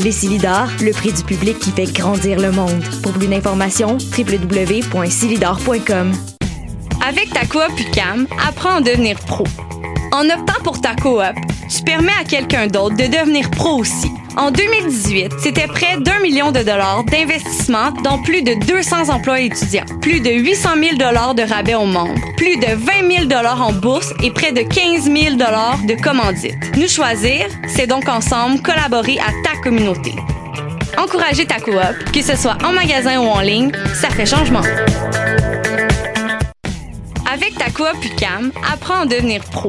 Les Silidors, le prix du public qui fait grandir le monde. Pour plus d'informations, www.silidor.com. Avec ta coop UCAM, apprends à devenir pro. En optant pour ta coop, tu permets à quelqu'un d'autre de devenir pro aussi. En 2018, c'était près d'un million de dollars d'investissement dans plus de 200 emplois étudiants, plus de 800 000 dollars de rabais aux membres, plus de 20 000 dollars en bourse et près de 15 000 dollars de commandites. Nous choisir, c'est donc ensemble collaborer à ta communauté. Encourager ta coop, que ce soit en magasin ou en ligne, ça fait changement. Avec ta coop UCAM, apprends à devenir pro.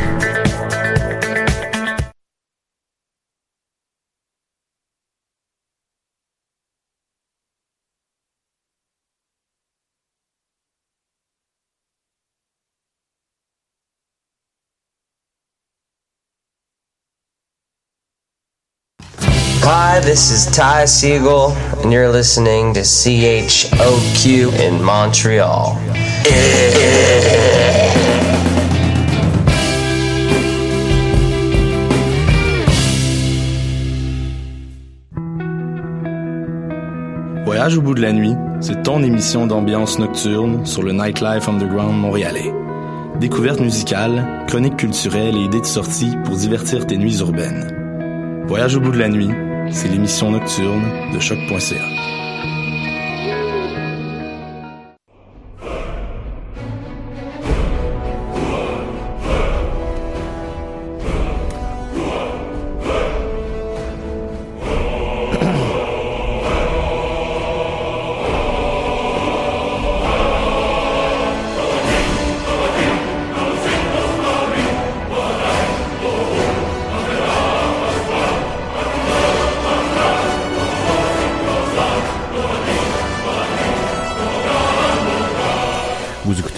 Hi, this is Ty Siegel, and you're listening to CHOQ in Montreal. Voyage au bout de la nuit, c'est ton émission d'ambiance nocturne sur le Nightlife Underground montréalais. Découvertes musicales, chroniques culturelles et idées de sortie pour divertir tes nuits urbaines. Voyage au bout de la nuit, c'est l'émission nocturne de choc.ca.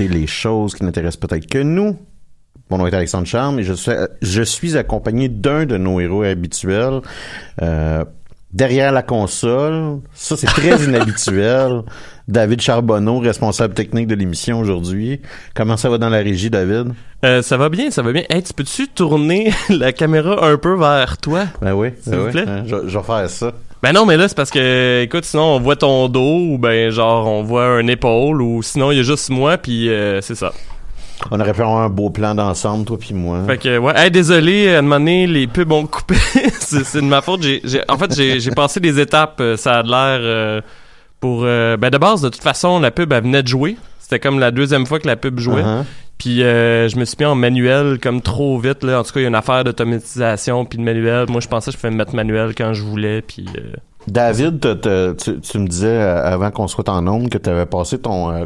Les choses qui n'intéressent peut-être que nous. Mon nom est Alexandre Charme et je suis, je suis accompagné d'un de nos héros habituels. Euh, derrière la console, ça c'est très inhabituel. David Charbonneau, responsable technique de l'émission aujourd'hui. Comment ça va dans la régie, David? Euh, ça va bien, ça va bien. Hey, tu peux-tu tourner la caméra un peu vers toi? Ben oui, S'il ben vous oui. plaît. Hein, je, je vais faire ça. Ben non, mais là, c'est parce que, écoute, sinon, on voit ton dos, ou ben, genre, on voit un épaule, ou sinon, il y a juste moi, puis euh, c'est ça. On aurait pu avoir un beau plan d'ensemble, toi puis moi. Fait que, ouais, hey, désolé, à un moment donné, les pubs ont coupé. c'est de ma faute. J'ai, en fait, j'ai, passé des étapes, euh, ça a de l'air euh, pour... euh, ben, de base, de toute façon, la pub, elle venait de jouer. C'était comme la deuxième fois que la pub jouait. Uh-huh. Puis euh, je me suis mis en manuel comme trop vite là. En tout cas, il y a une affaire d'automatisation puis de manuel. Moi, je pensais que je pouvais me mettre manuel quand je voulais. Puis euh, David, tu, tu me disais euh, avant qu'on soit en nombre que tu avais passé ton, euh,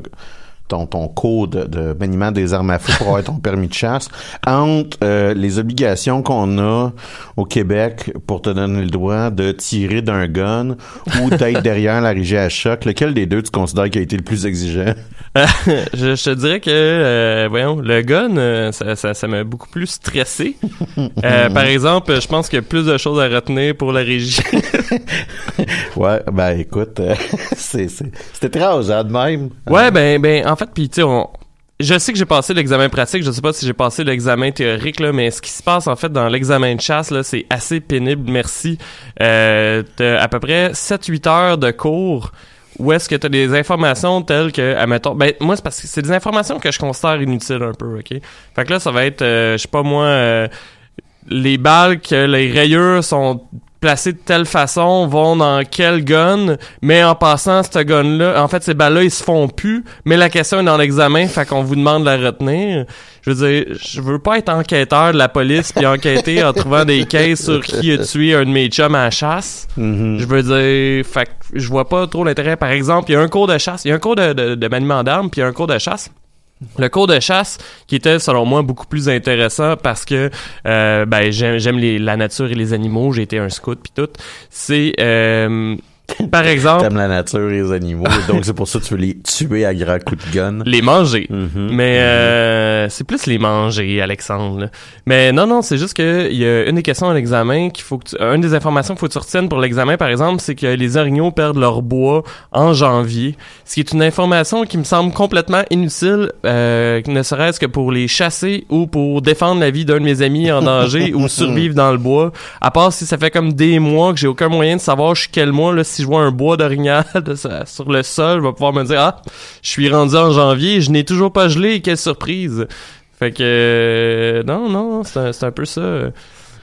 ton, ton cours de, de maniement des armes à feu pour avoir ton permis de chasse. Entre euh, les obligations qu'on a au Québec pour te donner le droit de tirer d'un gun ou d'être derrière la régie à choc, lequel des deux tu considères qui a été le plus exigeant? je, je te dirais que, euh, voyons, le gun, euh, ça, ça, ça m'a beaucoup plus stressé. Euh, par exemple, je pense qu'il y a plus de choses à retenir pour la régie. Ouais, ben écoute, c'est étrange, hein, de même. ouais, ben, ben, en fait, puis tu sais, on... Je sais que j'ai passé l'examen pratique, je sais pas si j'ai passé l'examen théorique là, mais ce qui se passe en fait dans l'examen de chasse là, c'est assez pénible, merci. Euh, t'as à peu près 7-8 heures de cours où est-ce que tu as des informations telles que, admettons, ben moi c'est parce que c'est des informations que je considère inutiles un peu, ok? Fait que là, ça va être, euh, je sais pas moi, euh, les balles que les rayures sont placés de telle façon vont dans quel gun, mais en passant ce gun-là, en fait ces balles-là ils se font plus, mais la question est dans l'examen, fait qu'on vous demande de la retenir. Je veux dire, je veux pas être enquêteur de la police puis enquêter en trouvant des caisses sur qui a tué un de mes chums à la chasse. Mhm. Je veux dire, fait que je vois pas trop l'intérêt. Par exemple, il y a un cours de chasse, il y a un cours de, de, de maniement d'armes puis il y a un cours de chasse. Le cours de chasse, qui était selon moi beaucoup plus intéressant parce que euh, ben j'aime la nature et les animaux, j'ai été un scout puis tout. C'est euh, par exemple T'aimes la nature et les animaux, donc c'est pour ça que tu veux les tuer à grands coups de gun. les manger. Mhm. Mais euh, c'est plus les manger, Alexandre. là. Mais non, non, c'est juste que il y a une des questions à l'examen qu'il faut que tu, une des informations qu'il faut que tu retiennes pour l'examen, par exemple, c'est que les orignaux perdent leur bois en janvier, ce qui est une information qui me semble complètement inutile, euh, ne serait-ce que pour les chasser ou pour défendre la vie d'un de mes amis en danger ou survivre dans le bois. À part si ça fait comme des mois que j'ai aucun moyen de savoir je suis quel mois là, si je vois un bois d'orignal sur le sol, je vais pouvoir me dire ah, je suis rendu en janvier, je n'ai toujours pas gelé, quelle surprise. Fait que euh, non non, c'est un peu ça.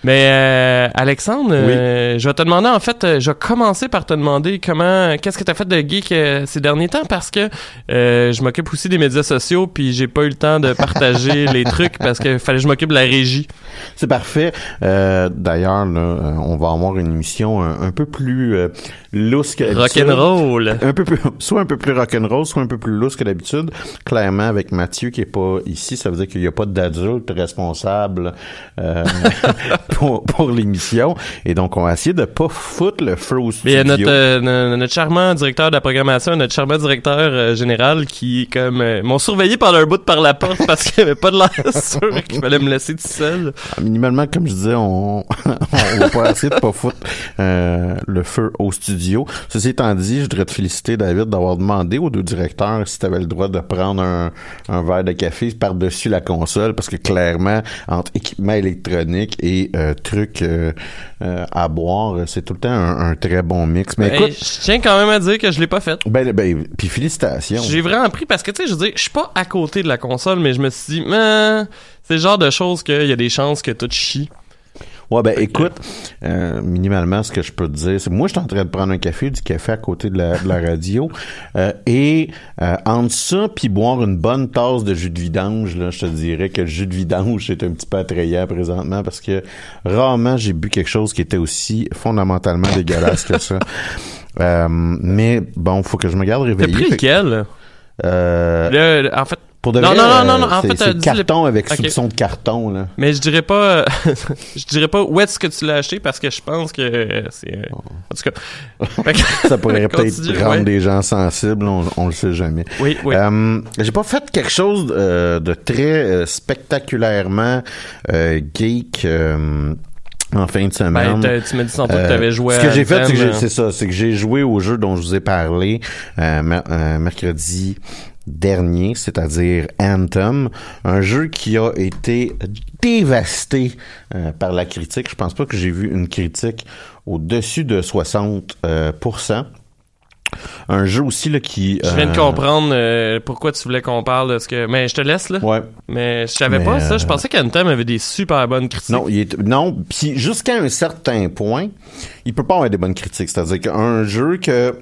Mais euh, Alexandre, euh, je vais te demander en fait, euh, je vais commencer par te demander comment, qu'est-ce que tu as fait de geek euh, ces derniers temps? Parce que euh, je m'occupe aussi des médias sociaux puis j'ai pas eu le temps de partager les trucs parce que fallait que je m'occupe de la régie. C'est parfait. Euh, D'ailleurs, là, on va avoir une émission un, un peu plus euh, lousse que. Rock'n'roll. Un peu plus, soit un peu plus rock'n'roll, soit un peu plus lousse que d'habitude. Clairement, avec Mathieu qui est pas ici, ça veut dire qu'il n'y a pas d'adulte responsable euh, pour, pour l'émission. Et donc, on va essayer de pas foutre le feu au studio. a notre, euh, no- notre charmant directeur de la programmation, notre charmant directeur euh, général qui comme euh, m'ont surveillé par leur bout par la porte parce qu'il avait pas de l'air sûr qu'il fallait me laisser tout seul. Ah, Minimalement, comme je disais, on, on va pas essayer de pas foutre euh, le feu au studio. Ceci étant dit, je voudrais te féliciter, David, d'avoir demandé aux deux directeurs si tu avais le droit de prendre un, un verre de café par-dessus la console, parce que clairement, entre équipement électronique et euh, trucs euh, euh, à boire, c'est tout le temps un, un très bon mix. Mais Hey, écoute, je tiens quand même à dire que je l'ai pas fait. ben, ben, puis félicitations. J'ai vraiment pris parce que tu sais, je dire, je suis pas à côté de la console, mais je me suis dit, mais c'est le genre de choses qu'il y a des chances que tout chie. Ouais, ben écoute, euh, minimalement, ce que je peux te dire, c'est moi, je suis en train de prendre un café, du café à côté de la, de la radio, euh, et euh, entre ça, puis boire une bonne tasse de jus de vidange, là, je te dirais que le jus de vidange, c'est un petit peu attrayant présentement, parce que rarement j'ai bu quelque chose qui était aussi fondamentalement dégueulasse que ça. Euh, mais bon, faut que je me garde T'as réveillé. pris Fait- lequel? euh, Le- le- en fait, pour de Non, vrai, non, non, non, euh, en fait, c'est euh, carton avec Ok. soupçon de carton, là. mais je dirais pas, je dirais pas où est-ce que tu l'as acheté parce que je pense que euh, c'est, euh, en tout cas. Que- Ça pourrait peut-être rendre ouais. des gens sensibles, on, on le sait jamais. Oui, oui. Euh, j'ai pas fait quelque chose euh, de très euh, spectaculairement euh, geek euh, en fin de Ben, semaine. t'as- tu m'as dit tantôt que Euh, t'avais joué Ce que à j'ai fait, c'est que j'ai- Anthem, c'est ça, c'est que j'ai joué au jeu dont je vous ai parlé euh, mer- euh, mercredi dernier, c'est-à-dire Anthem, un jeu qui a été dévasté euh, par la critique. Je pense pas que j'ai vu une critique au-dessus de 60 euh. Un jeu aussi là qui. Je viens de euh, comprendre euh, pourquoi tu voulais qu'on parle de ce que. Mais je te laisse là. Ouais. Mais je savais Mais, pas ça. Je pensais qu'Anthem avait des super bonnes critiques. Non, il est non. Puis jusqu'à un certain point, il peut pas avoir des bonnes critiques. C'est-à-dire qu'un jeu que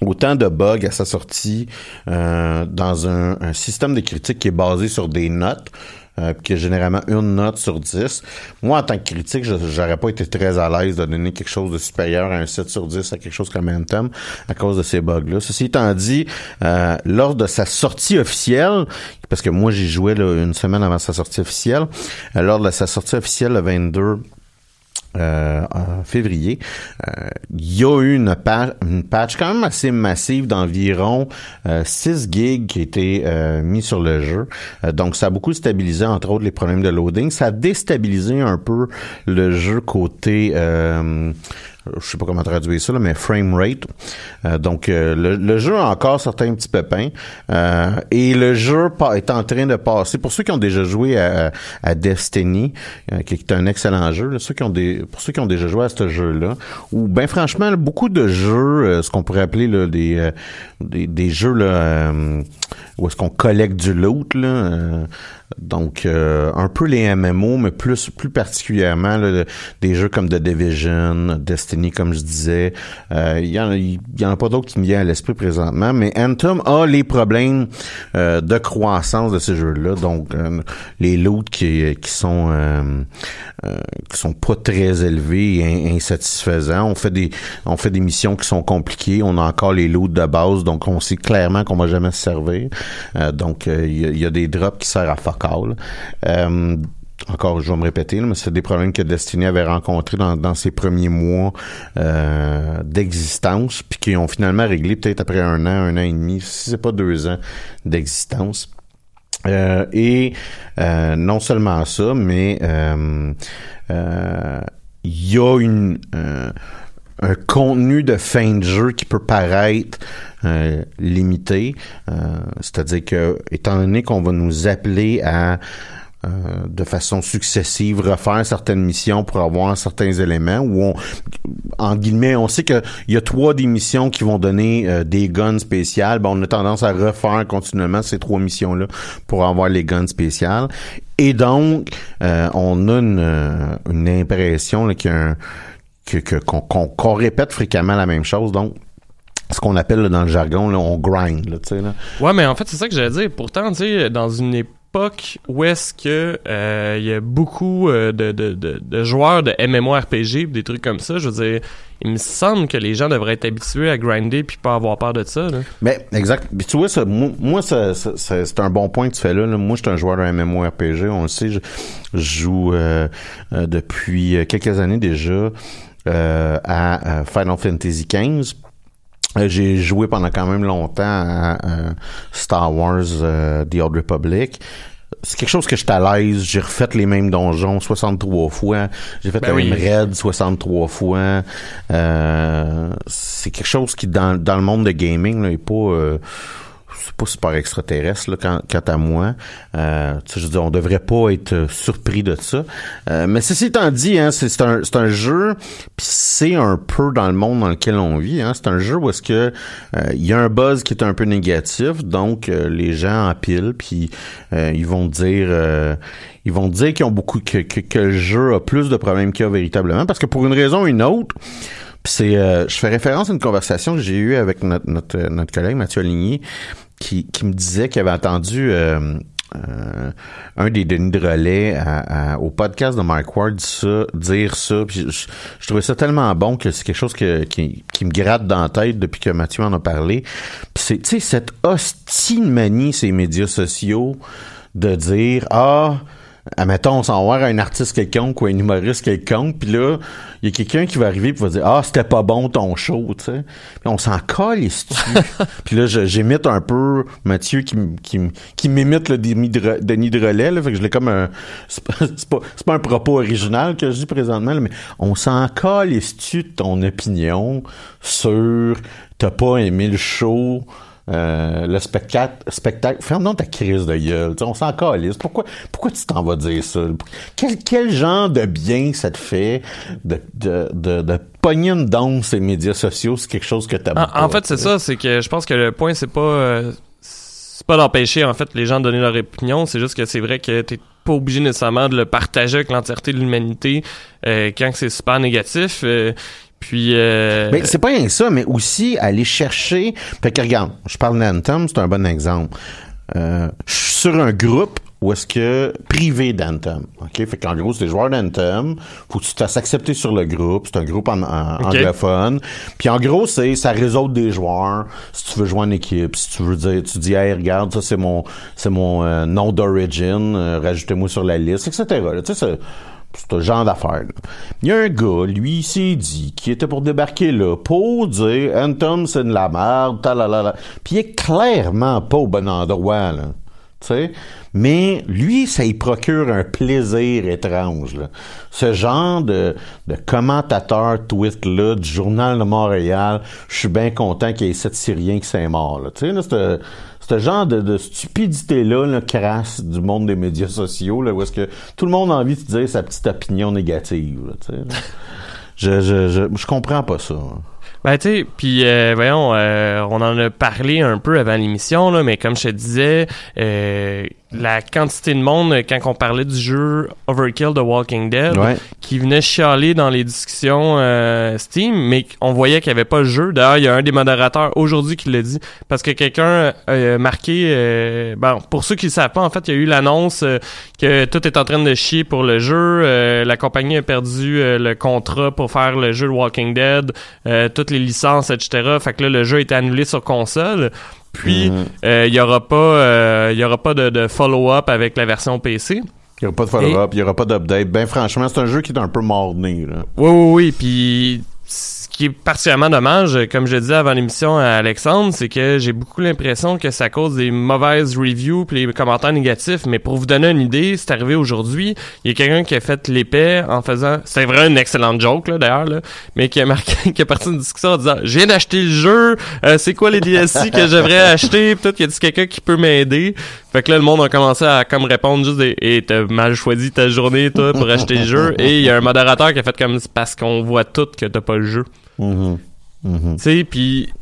autant de bugs à sa sortie euh, dans un, un système de critique qui est basé sur des notes. Euh, qui est généralement une note sur 10. Moi, en tant que critique, j'aurais pas été très à l'aise de donner quelque chose de supérieur à un 7 sur 10 à quelque chose comme Anthem à cause de ces bugs-là. Ceci étant dit, euh, lors de sa sortie officielle, parce que moi j'ai joué là, une semaine avant sa sortie officielle, euh, lors de sa sortie officielle le 22 euh, en février, euh, il y a eu une, une patch quand même assez massive d'environ euh, 6 gigs qui a été euh, mis sur le jeu. Euh, donc ça a beaucoup stabilisé entre autres les problèmes de loading. Ça a déstabilisé un peu le jeu côté euh, je sais pas comment traduire ça, là, mais frame rate. Euh, donc, euh, le, jeu a encore certains petits pépins. Euh, et le jeu est en train de passer, pour ceux qui ont déjà joué à, Destiny, qui est un excellent jeu, ceux qui ont pour ceux qui ont déjà joué à ce jeu-là, ou ben franchement, beaucoup de jeux, ce qu'on pourrait appeler des, des, jeux là, où est-ce qu'on collecte du loot, là, donc, un peu les MMO, mais plus plus particulièrement des jeux comme The Division, Destiny, comme je disais. Euh, il y, en, y en a pas d'autres qui me viennent à l'esprit présentement, mais Anthem a les problèmes euh, de croissance de ces jeux-là. Donc, les loots qui, qui sont qui sont pas très élevés et insatisfaisants. On fait des on fait des missions qui sont compliquées. On a encore les loots de base, donc on sait clairement qu'on va jamais se servir. donc, il y, a des drops qui servent à fuck euh, encore, je vais me répéter, mais c'est des problèmes que Destiny avait rencontrés dans, ses premiers mois euh, d'existence, puis qui ont finalement réglé peut-être après un an, un an et demi, si c'est pas deux ans d'existence. Euh, et non seulement ça, mais il y a un contenu de fin de jeu qui peut paraître euh, limité. Euh, c'est-à-dire que, étant donné qu'on va nous appeler à euh, de façon successive refaire certaines missions pour avoir certains éléments où on en guillemets on sait que il y a trois des missions qui vont donner des guns spéciales ben, on a tendance à refaire continuellement ces trois missions là pour avoir les guns spéciales et donc on a une, une impression qu'il un que qu'on répète fréquemment la même chose. Donc, ce qu'on appelle dans le jargon, là, on grind, là. Là. Ouais, mais en fait, c'est ça que j'allais dire. Pourtant, dans une époque où est-ce que euh, il y a beaucoup euh, de, de, de, joueurs de MMORPG des trucs comme ça, je veux dire, il me semble que les gens devraient être habitués à grinder puis pas avoir peur de ça. Là. Mais exact. Puis tu vois, ça, moi, ça, c'est un bon point que tu fais là. Moi, je suis un joueur de MMORPG, on le sait. Je, joue euh, depuis quelques années déjà. À Final Fantasy XV. Euh, j'ai joué pendant quand même longtemps à Star Wars The Old Republic c'est quelque chose que je à l'aise. J'ai refait les mêmes donjons 63 fois. J'ai fait ben même raid 63 fois. c'est quelque chose qui, dans, dans le monde de gaming, là, est pas c'est pas super extraterrestre là, quant, à moi. Euh, je veux dire, on devrait pas être euh, surpris de ça. Euh, mais ceci étant dit, hein, c'est un, un jeu, puis c'est un peu dans le monde dans lequel on vit. Hein, c'est un jeu où est-ce que euh, il y a un buzz qui est un peu négatif, donc les gens empilent, puis ils vont dire ils vont dire qu'ils ont beaucoup que, que, le jeu a plus de problèmes qu'il y a véritablement, parce que pour une raison ou une autre, c'est, je fais référence à une conversation que j'ai eue avec notre, notre, notre collègue Mathieu Aligny, qui, me disait qu'il avait entendu euh, euh, un des Denis de relais au podcast de Mike Ward dire ça. je, trouvais ça tellement bon que c'est quelque chose qui, me gratte dans la tête depuis que Mathieu en a parlé. Puis c'est, tu sais, cette hostile manie, ces médias sociaux, de dire, ah, admettons, on s'en va un artiste quelconque ou un humoriste quelconque, puis là, il y a quelqu'un qui va arriver et va dire Ah, c'était pas bon ton show, tu sais. Puis on s'en colle Puis là, j'imite un peu Mathieu qui, qui, qui m'imite le Denis de, Denis de relais, là, fait que je l'ai comme un. C'est pas, pas, un propos original que je dis présentement, mais on s'en colle les de ton opinion sur t'as pas aimé le show euh, le spectacle, spectacle, ferme ta crise de gueule, on s'en calisse. Pourquoi, pourquoi tu t'en vas dire ça? Quel, quel genre de bien ça te fait de, de, de, de pogner une ces médias sociaux? C'est quelque chose que t'as En, en fait, c'est ça, c'est que je pense que le point, c'est pas, euh, c'est pas d'empêcher, en fait, les gens de donner leur opinion, c'est juste que c'est vrai que t'es pas obligé nécessairement de le partager avec l'entièreté de l'humanité euh, quand c'est super négatif. Euh, puis. Euh... Mais c'est pas rien ça, mais aussi aller chercher. Fait que regarde, je parle d'Anthem, c'est un bon exemple. Euh, je suis sur un groupe où est-ce que privé d'Anthem. OK? Fait qu'en gros, c'est des joueurs d'Anthem. Faut que tu t'as accepté sur le groupe. C'est un groupe en, anglophone. Puis en gros, c'est ça réseau des joueurs. Si tu veux jouer en équipe, si tu veux dire, tu dis, hey, regarde, ça c'est mon c'est mon euh, nom d'origine, euh, rajoutez-moi sur la liste, etc. Tu sais, c'est un genre d'affaire. Il y a un gars, lui, s'est dit qu'il était pour débarquer là pour dire Anthem, c'est de la merde, talalala. Puis il est clairement pas au bon endroit, là. tu sais? Mais lui, ça y procure un plaisir étrange. Là. Ce genre de, de commentateur tweet-là du Journal de Montréal, je suis bien content qu'il y ait sept Syriens qui sont morts. Là. Tu sais, là, c'est un- ce genre de, de stupidité-là, là, crasse du monde des médias sociaux, là, où est-ce que tout le monde a envie de dire sa petite opinion négative. Là, je, je, je, je comprends pas ça. Ben, tu sais, puis euh, voyons, euh, on en a parlé un peu avant l'émission, là, mais comme je te disais, euh, la quantité de monde, euh, quand on parlait du jeu Overkill de Walking Dead, Ouais. qui venait chialer dans les discussions euh, Steam, mais on voyait qu'il n'y avait pas le jeu. D'ailleurs, il y a un des modérateurs aujourd'hui qui l'a dit, parce que quelqu'un a marqué... euh, bon, pour ceux qui ne savent pas, en fait, il y a eu l'annonce euh, que tout est en train de chier pour le jeu. euh, la compagnie a perdu euh, le contrat pour faire le jeu de Walking Dead, euh, toutes les licences, etc. Fait que là, le jeu été annulé sur console. Puis, Mhm. euh, il y aura pas, euh, y aura pas de, de follow-up avec la version PC. Il n'y aura pas de follow-up, il n'y aura pas d'update. Ben franchement, c'est un jeu qui est un peu mort-né. Oui, oui, oui. Puis qui est particulièrement dommage, comme je disais avant l'émission à Alexandre, c'est que j'ai beaucoup l'impression que ça cause des mauvaises reviews puis les commentaires négatifs. Mais pour vous donner une idée, c'est arrivé aujourd'hui. Il y a quelqu'un qui a fait l'épée en faisant. C'était vraiment une excellente joke là d'ailleurs là, mais qui a marqué, qui a parti une discussion en disant je viens d'acheter le jeu. euh, c'est quoi les DLC que je devrais acheter Peut-être qu'il y a quelqu'un qui peut m'aider. Fait que là, le monde a commencé à comme répondre juste des et t'as mal choisi ta journée, toi, pour acheter le jeu. Et il y a un modérateur qui a fait comme c'est parce qu'on voit tout que t'as pas le jeu. Mhm. Mhm. Tu sais, puis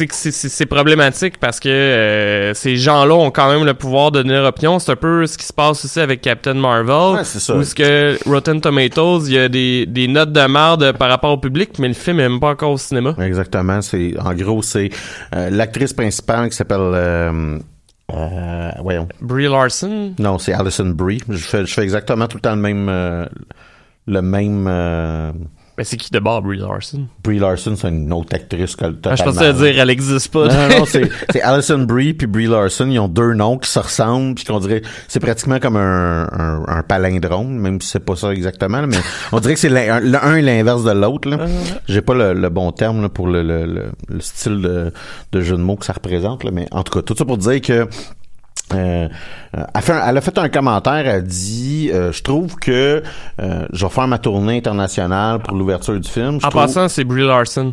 c'est que c'est- c'est c'est problématique parce que euh, ces gens-là ont quand même le pouvoir de donner leur opinion. C'est un peu ce qui se passe aussi avec Captain Marvel. Ouais, c'est ça. Où ce que Rotten Tomatoes, il y a des, des notes de merde par rapport au public, mais le film est même pas encore au cinéma. Exactement. C'est en gros, c'est euh, l'actrice principale qui s'appelle. Euh, euh, voyons. Brie Larson? Non, c'est Alison Brie. Je fais, je fais exactement tout le temps le même. le même. Euh, c'est qui de bord, Brie Larson? Brie Larson, c'est une autre actrice que Ah, je pensais dire elle existe pas. Non, non, non, c'est, Alison Brie puis Brie Larson. Ils ont deux noms qui se ressemblent puis qu'on dirait, c'est pratiquement comme un, un, un palindrome, même si c'est pas ça exactement, là, mais on dirait que c'est l'un, l'inverse de l'autre, là. J'ai pas le, le bon terme, là, pour le, le, le, le style de, de jeu de mots que ça représente, là, mais en tout cas, tout ça pour dire que, euh, euh, elle, fait un- elle a fait un commentaire, elle a dit euh, Je trouve que euh, je vais faire ma tournée internationale pour l'ouverture du film. Je En trouve- passant, c'est Brie Larson.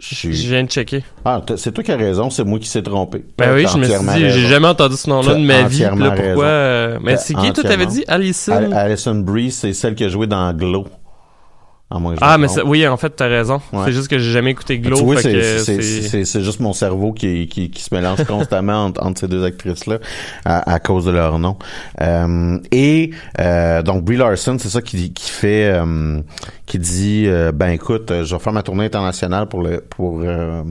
je viens de checker. Ah, c'est toi qui as raison, c'est moi qui s'est trompé. Ben oui, je me suis dit, j'ai jamais entendu ce nom-là de ma vie. Là, pourquoi Mais c'est qui, toi, t'avais dit Alison? Al- Alison Brie, c'est celle qui a joué dans Glow. À moins que je Ah, mais oui, en fait, t'as raison. Ouais. C'est juste que j'ai jamais écouté Glow. tu vois, c'est, que c'est, c'est- c'est, c'est juste mon cerveau qui, qui, qui se mélange constamment entre, entre ces deux actrices-là à, à cause de leur nom. Euh, et euh, donc Brie Larson, c'est ça qui, qui fait, euh, qui dit, euh, ben écoute, euh, je vais faire ma tournée internationale pour le pour euh,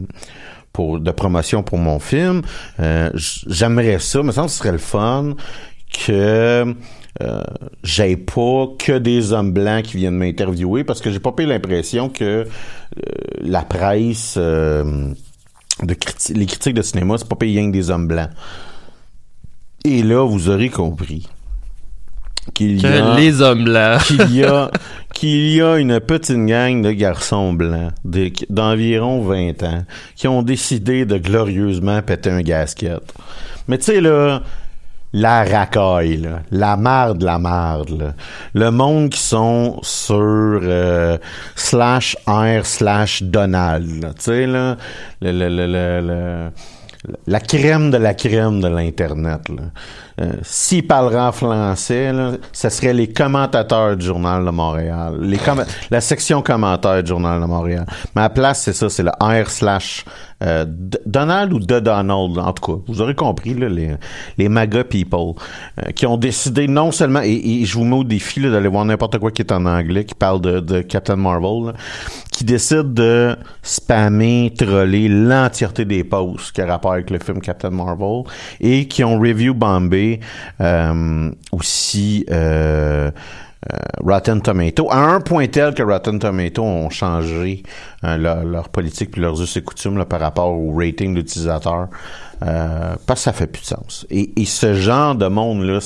pour de promotion pour mon film. Euh, j'aimerais ça, mais ça ce serait le fun que euh, j'ai pas que des hommes blancs qui viennent m'interviewer parce que j'ai pas pris l'impression que euh, la presse euh, de criti- les critiques de cinéma c'est pas payé que des hommes blancs. Et là vous aurez compris qu'il y a les hommes blancs. qu'il y a qu'il y a une petite gang de garçons blancs de- d'environ 20 ans qui ont décidé de glorieusement péter un gasket. Mais tu sais là la racaille, la marde, la marde, le monde qui sont sur euh, slash R slash Donald, tu sais là, le, le- le- la crème de la crème de l'internet. Euh, S'ils parleraient en français, ce serait les commentateurs du Journal de Montréal, la section commentaires du Journal de Montréal. La place, c'est ça, c'est le R slash euh, Donald ou de Donald, en tout cas. Vous aurez compris, là, les, les MAGA people, euh, qui ont décidé non seulement, et, je vous mets au défi d'aller voir n'importe quoi qui est en anglais, qui parle de, Captain Marvel, qui décident de spammer, troller l'entièreté des posts qui a rapport avec le film Captain Marvel, et qui ont review bombé euh, aussi euh, euh, Rotten Tomato, à un point tel que Rotten Tomato ont changé leur, politique puis leurs us et coutumes par rapport au rating de l'utilisateur. Euh, parce que ça fait plus de sens. Et ce genre de monde-là,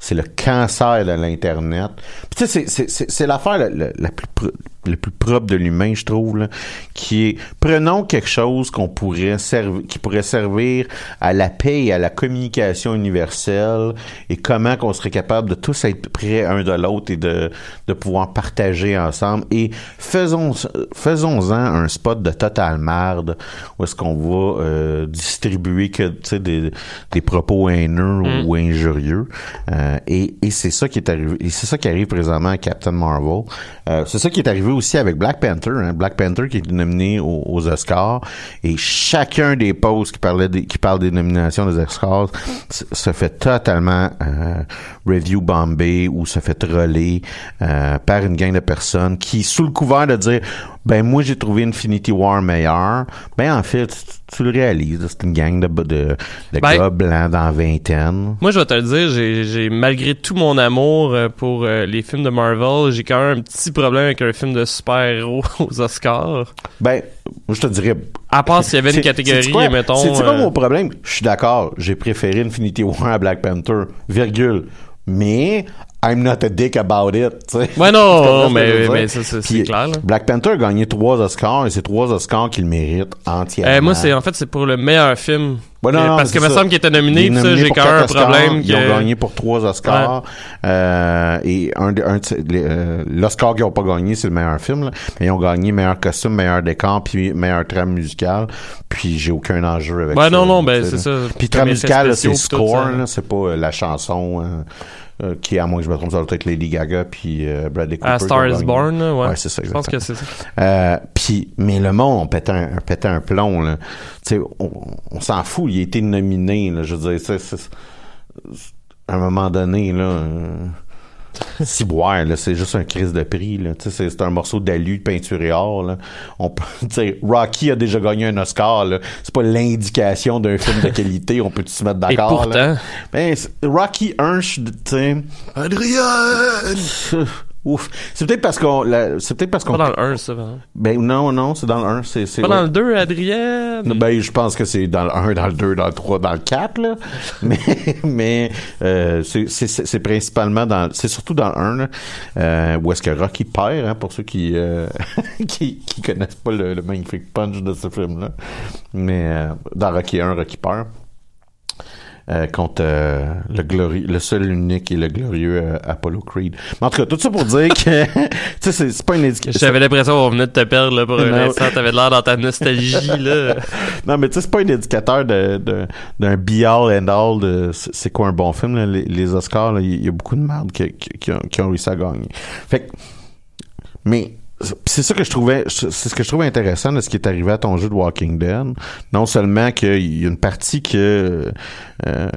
c'est- le cancer de l'Internet. Puis tu sais, c'est- c'est- c'est c'est l'affaire la, la- la plus, le plus propre de l'humain, je trouve, là, qui est prenons quelque chose qu'on pourrait servir, qui pourrait servir à la paix et à la communication universelle, et comment qu'on serait capable de tous être près un de l'autre et de, de pouvoir partager ensemble. Et faisons faisons-en un spot de total marde où est-ce qu'on va euh, distribuer que tu sais des, des propos haineux Mm. ou injurieux. Euh, et et c'est ça qui est arrivé. C'est ça qui arrive présentement à Captain Marvel. Euh, c'est ça qui est arrivé aussi avec Black Panther. Hein. Black Panther qui est nominé aux, Oscars et chacun des posts qui parlait des, qui parlent des nominations des Oscars se fait totalement euh, review bombé ou se fait troller euh, par une gang de personnes qui sous le couvert de dire ben moi j'ai trouvé Infinity War meilleur ben en fait tu, tu le réalises c'est une gang de de, de Ben- gars blancs dans la vingtaine Moi, je vais te le dire, j'ai, malgré tout mon amour euh, pour euh, les films de Marvel, j'ai quand même un petit problème avec un film de super-héros aux Oscars. ben moi je te dirais À part s'il y avait une C'est- catégorie, quoi? mettons... C'est-tu quoi euh, mon problème? Je suis d'accord. J'ai préféré Infinity War à Black Panther, virgule. Mais, I'm not a dick about it, tu sais. Ouais, non, mais, mais ça, c'est, clair, là. Black Panther a gagné trois Oscars et c'est trois Oscars qu'il mérite entièrement. Euh, moi, c'est en fait, c'est pour le meilleur film. Ouais, non, non, parce que me semble qu'il était nominé, pis ça, j'ai quand même un problème Ils ont gagné pour trois Oscars. Euh, et un, un euh, l'Oscar qu'ils n'ont pas gagné, c'est le meilleur film. Là. Mais ils ont gagné meilleur costume, meilleur décor, puis meilleur trame musical. Puis j'ai aucun enjeu avec Ouais, ça. non, non, ben, c'est ça. Puis trame effets musical, là, c'est score, c'est pas la chanson. Euh, qui, à moins que je me trompe, ça doit être Lady Gaga puis euh, Bradley Cooper. À Star is. Born, ouais. Ouais, c'est ça, Je pense que c'est ça. Euh, puis, mais le monde, on pétait un, on pétait un plomb, là. Tu sais, on, on s'en fout, il a été nominé, là. Je veux dire, c'est- à un moment donné, là, euh, ciboire, là, c'est juste un crise de prix, là. C'est, un morceau d'alu de peinture et or, là. On peut, Rocky a déjà gagné un Oscar, là. C'est pas l'indication d'un film de qualité, on peut se mettre Et d'accord, pourtant... là. Ben, Rocky 1, je, Adrien! Ouf. C'est peut-être parce qu'on, c'est peut-être parce qu'on, Pas dans le 1, ça, ben, non, non, c'est dans le 1, c'est, c'est, Pas dans le 2, Adrien. Ben, je pense que c'est dans le 1, dans le 2, dans le 3, dans le 4, là. Mais, mais euh, c'est, c'est, c'est c'est principalement dans... C'est surtout dans le 1, là, euh, où est-ce que Rocky perd, hein, pour ceux qui, euh, qui, qui connaissent pas le, le magnifique punch de ce film-là. Mais euh, dans Rocky 1, Rocky perd. Euh, contre euh, le glorieux, le seul, unique et le glorieux euh, Apollo Creed. Mais en tout cas, tout ça pour dire que, tu sais, c'est, pas une indication. J'avais l'impression qu'on venait de te perdre là, pour un instant. T'avais l'air dans ta nostalgie. là. Non, mais tu sais, c'est pas un indicateur de, de- d'un be all and all de c'est quoi un bon film, là. Les, les Oscars, il y, a beaucoup de merde qui, qui, qui ont, qui ont réussi à gagner. Fait que, mais c'est ça que je trouvais, c'est ce que je trouvais intéressant de ce qui est arrivé à ton jeu de Walking Dead. Non seulement qu'il y a une partie que, euh,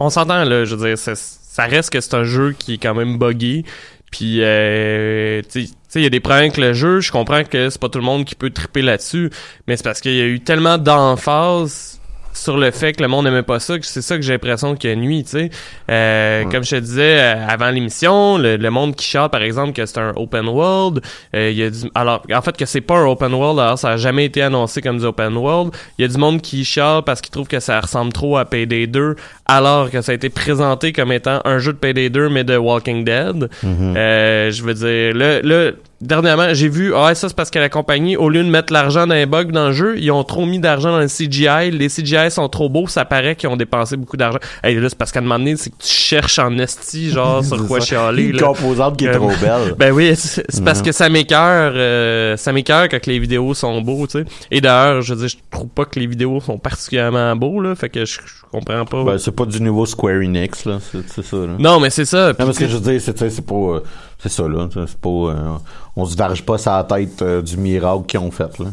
On, s'entend, là. Je veux dire, ça reste que c'est un jeu qui est quand même buggy. Puis, euh, tu sais, il y a des problèmes avec le jeu. Je comprends que c'est pas tout le monde qui peut triper là-dessus. Mais c'est parce qu'il y a eu tellement d'emphase sur le fait que le monde n'aimait pas ça, que c'est ça que j'ai l'impression qu'il y a nuit, tu sais. Euh, Comme je te disais euh, avant l'émission, le, le monde qui chante, par exemple, que c'est un open world, euh, il y a du, alors, en fait, que c'est pas un open world, alors ça a jamais été annoncé comme du open world. Il y a du monde qui chiale parce qu'il trouve que ça ressemble trop à Payday 2, alors que ça a été présenté comme étant un jeu de Payday 2, mais de Walking Dead. Euh, je veux dire, là, là dernièrement, j'ai vu, ah, ça c'est parce que la compagnie, au lieu de mettre l'argent dans les bugs dans le jeu, ils ont trop mis d'argent dans le CGI. Les CGI sont trop beaux, ça paraît qu'ils ont dépensé beaucoup d'argent. Hey, là, c'est parce qu'à un moment donné, c'est que tu cherches en esti, genre, sur quoi ça. chialer, une là. composante qui est Euh, trop belle. Ben oui, c'est parce que ça m'écœure, euh, ça m'écœure quand les vidéos sont beaux, tu sais. Et d'ailleurs, je veux dire, je trouve pas que les vidéos sont particulièrement beaux, là, fait que je, je comprends pas. Ben, c'est pas du nouveau Square Enix, là. C'est, ça, là. non, mais c'est ça. Non, puis mais ce que je veux dire, c'est pas, euh, c'est ça, là. C'est pas, euh, on se varge pas sa tête euh, du miracle qu'ils ont fait, là.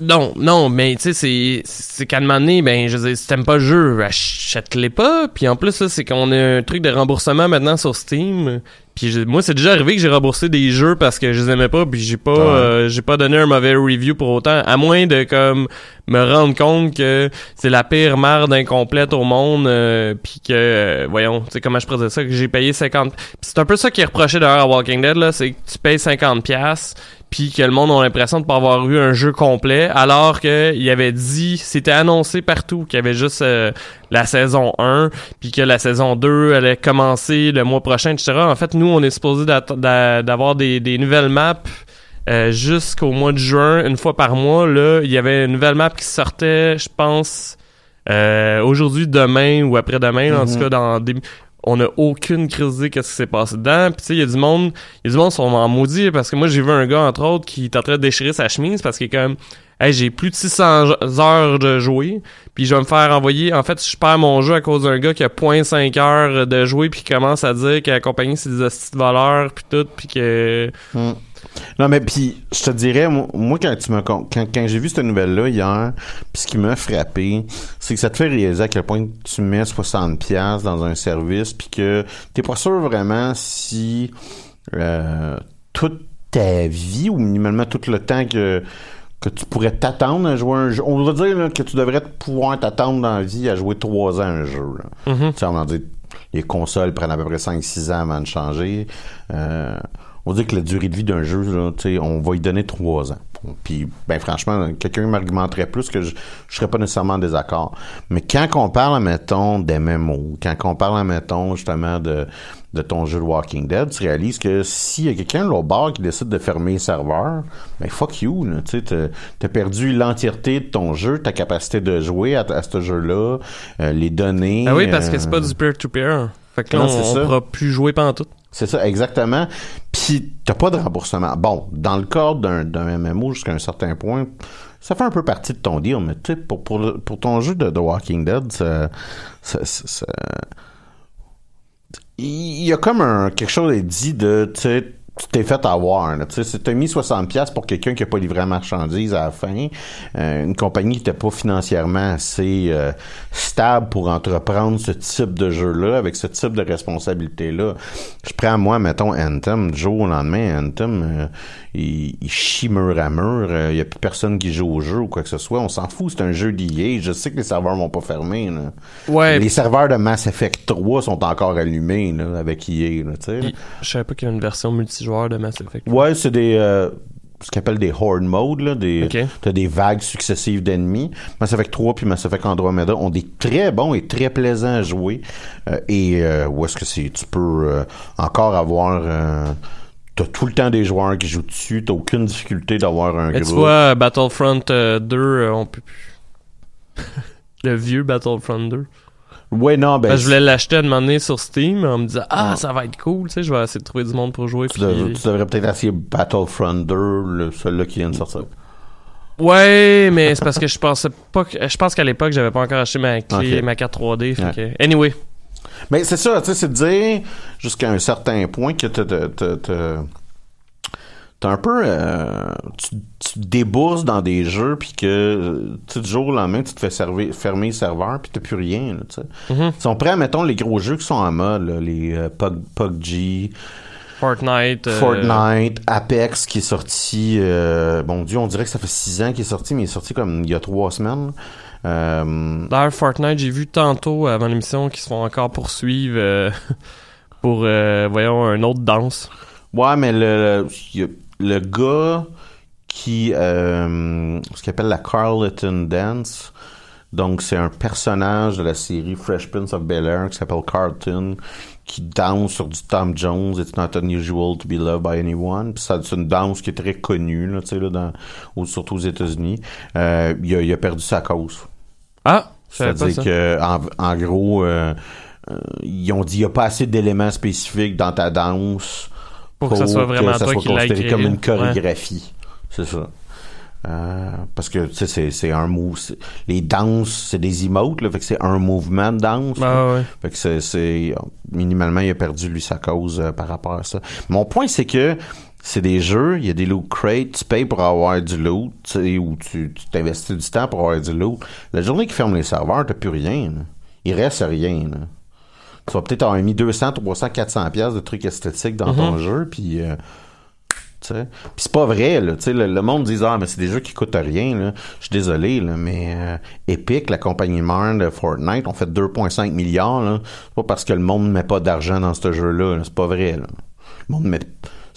Non, non, mais tu sais, c'est, c'est qu'à un moment donné, ben, je veux dire, si t'aimes pas le jeu, achète-les pas. Puis en plus, là, c'est qu'on a un truc de remboursement maintenant sur Steam. Puis je- moi, c'est déjà arrivé que j'ai remboursé des jeux parce que je les aimais pas, puis j'ai pas, Ouais. euh, j'ai pas donné un mauvais review pour autant. À moins de comme me rendre compte que c'est la pire merde incomplète au monde, euh, puis que, euh, voyons, tu sais comment je dire ça, que j'ai payé 50. Puis c'est un peu ça qui est reproché d'ailleurs à Walking Dead là, c'est que tu payes 50 pièces puis que le monde a l'impression de pas avoir eu un jeu complet, alors que il avait dit, c'était annoncé partout qu'il y avait juste euh, la saison 1, puis que la saison 2 allait commencer le mois prochain, etc. En fait, nous, on est supposé d'avoir des, des nouvelles maps euh, jusqu'au mois de juin, une fois par mois, là, il y avait une nouvelle map qui sortait, je pense, euh, aujourd'hui, demain ou après-demain, en tout cas, dans des... On n'a aucune crise d'idée qu'est-ce qui s'est passé dedans. Puis tu sais, il y a du monde, il y a du monde qui sont en maudit parce que moi j'ai vu un gars entre autres qui est en train de déchirer sa chemise parce qu'il est comme Hey, j'ai plus de 600 heures de jouer, puis je vais me faire envoyer. En fait, je perds mon jeu à cause d'un gars qui a 0.5 heures de jouer, puis qui commence à dire que la compagnie c'est des hosties de voleurs, puis tout, puis que. Hmm. Non, mais puis je te dirais, moi, quand tu me quand, quand j'ai vu cette nouvelle-là hier, puis ce qui m'a frappé, c'est que ça te fait réaliser à quel point tu mets 60$ dans un service, puis que t'es pas sûr vraiment si euh, toute ta vie, ou minimalement tout le temps que que tu pourrais t'attendre à jouer un jeu. On va dire là, que tu devrais pouvoir t'attendre dans la vie à jouer trois ans à un jeu. Là. Mhm. Tu sais, on va dire les consoles prennent à peu près 5-6 ans avant de changer. Euh, on dit que la durée de vie d'un jeu, là, on va y donner trois ans. Puis, ben franchement, quelqu'un m'argumenterait plus que je, je serais pas nécessairement en désaccord. Mais quand on parle, mettons, des MMO, quand on parle, mettons, justement, de, de ton jeu de Walking Dead, tu réalises que s'il y a quelqu'un au bar qui décide de fermer le serveur, ben fuck you, tu sais, t'as- perdu l'entièreté de ton jeu, ta capacité de jouer à, à ce jeu-là, euh, les données. Ah oui, parce que c'est pas euh, du peer-to-peer. Fait que là, on, on pourra plus jouer pendant tout. C'est ça, exactement. Puis t'as pas de remboursement. Bon, dans le cadre d'un, MMO jusqu'à un certain point, ça fait un peu partie de ton deal, mais tu sais, pour, pour, pour ton jeu de The Walking Dead, ça, ça- il y a comme un quelque chose de dit de, tu sais, tu t'es fait avoir. là. Tu t'as mis 60$ pour quelqu'un qui a pas livré la marchandise à la fin, euh, une compagnie qui était pas financièrement assez euh, stable pour entreprendre ce type de jeu-là, avec ce type de responsabilité-là. Je prends, moi, mettons, Anthem, du jour au lendemain, Anthem, euh, il, il chie mur à mur, il y a plus personne qui joue au jeu ou quoi que ce soit. On s'en fout, c'est un jeu d'IA. Je sais que les serveurs vont pas fermer. Là. Ouais. Les serveurs de Mass Effect 3 sont encore allumés là, avec EA. Là, je savais pas qu'il y a une version multijoueur de Mass Effect. Ouais, c'est des euh, ce qu'on appelle des horde mode là, des t'as des vagues successives d'ennemis. Mass Effect 3 puis Mass Effect Andromeda ont des très bons et très plaisants à jouer Euh, et euh, où est-ce que c'est tu peux encore avoir T'as tout le temps des joueurs qui jouent dessus, t'as aucune difficulté d'avoir un Mais tu groupe. vois, Battlefront euh, 2, euh, on peut plus. Le vieux Battlefront 2. Ouais, non, ben, Parce que je voulais l'acheter à donné sur Steam en me disant Ah, ça va être cool, tu sais, je vais essayer de trouver du monde pour jouer. tu, puis- devrais, tu devrais peut-être essayer Battlefront 2, le, celui-là qui vient de sortir. Ouais, mais c'est parce que je pensais pas que. Je pense qu'à l'époque, j'avais pas encore acheté ma clé, ma carte 3D. Fait Ouais. que... Anyway. Mais c'est ça, tu sais, c'est de dire jusqu'à un certain point que t'as- t'as un peu... euh, tu, tu débourses dans des jeux, puis que du jour au lendemain, tu te fais server, fermer le serveur, puis t'as plus rien, là, tu sais. Mhm. Si on prend, mettons, les gros jeux qui sont en mode, là, les euh, Pug- PUBG, Fortnite. euh, Fortnite, Apex, qui est sorti... euh, bon Dieu, on dirait que ça fait six ans qu'il est sorti, mais il est sorti comme il y a trois semaines. Euh, D'ailleurs, Fortnite, j'ai vu tantôt avant l'émission qu'ils se font encore poursuivre pour, voyons, un autre danse. Ouais, mais le, le gars qui. Euh, ce qu'il appelle la Carleton Dance. Donc, c'est un personnage de la série Fresh Prince of Bel Air qui s'appelle Carlton, qui danse sur du Tom Jones. It's not unusual to be loved by anyone. Puis ça, c'est une danse qui est très connue, là, là, dans, au- surtout aux États-Unis. Euh, il, a, il a perdu sa cause. Ah, C'est-à-dire que en, en gros, euh, euh, ils ont dit il n'y a pas assez d'éléments spécifiques dans ta danse Pour que ça soit vraiment ça toi soit qui l'as considéré comme une Ouais. C'est ça. Euh, parce que tu sais c'est un move les danses c'est des emotes là fait que c'est un mouvement de danse. Ah, ouais. Fait que c'est, minimalement il a perdu lui sa cause euh, par rapport à ça. Mon point c'est que c'est des jeux, il y a des loot crates, tu payes pour avoir du loot, tu sais, ou tu t'investis du temps pour avoir du loot. La journée qu'ils ferment les serveurs, t'as plus rien. là. Il reste rien. là. Tu vas peut-être avoir mis 200, 300, 400 pièces de trucs esthétiques dans ton jeu, puis euh. Puis c'est pas vrai, là. Tu sais, le, le monde dit Ah, mais c'est des jeux qui coûtent rien, là. Je suis désolé, là, mais euh, Epic, la compagnie mère de Fortnite, ont fait 2,5 milliards, là. C'est pas parce que le monde met pas d'argent dans ce jeu-là, là. C'est pas vrai, là. Le monde met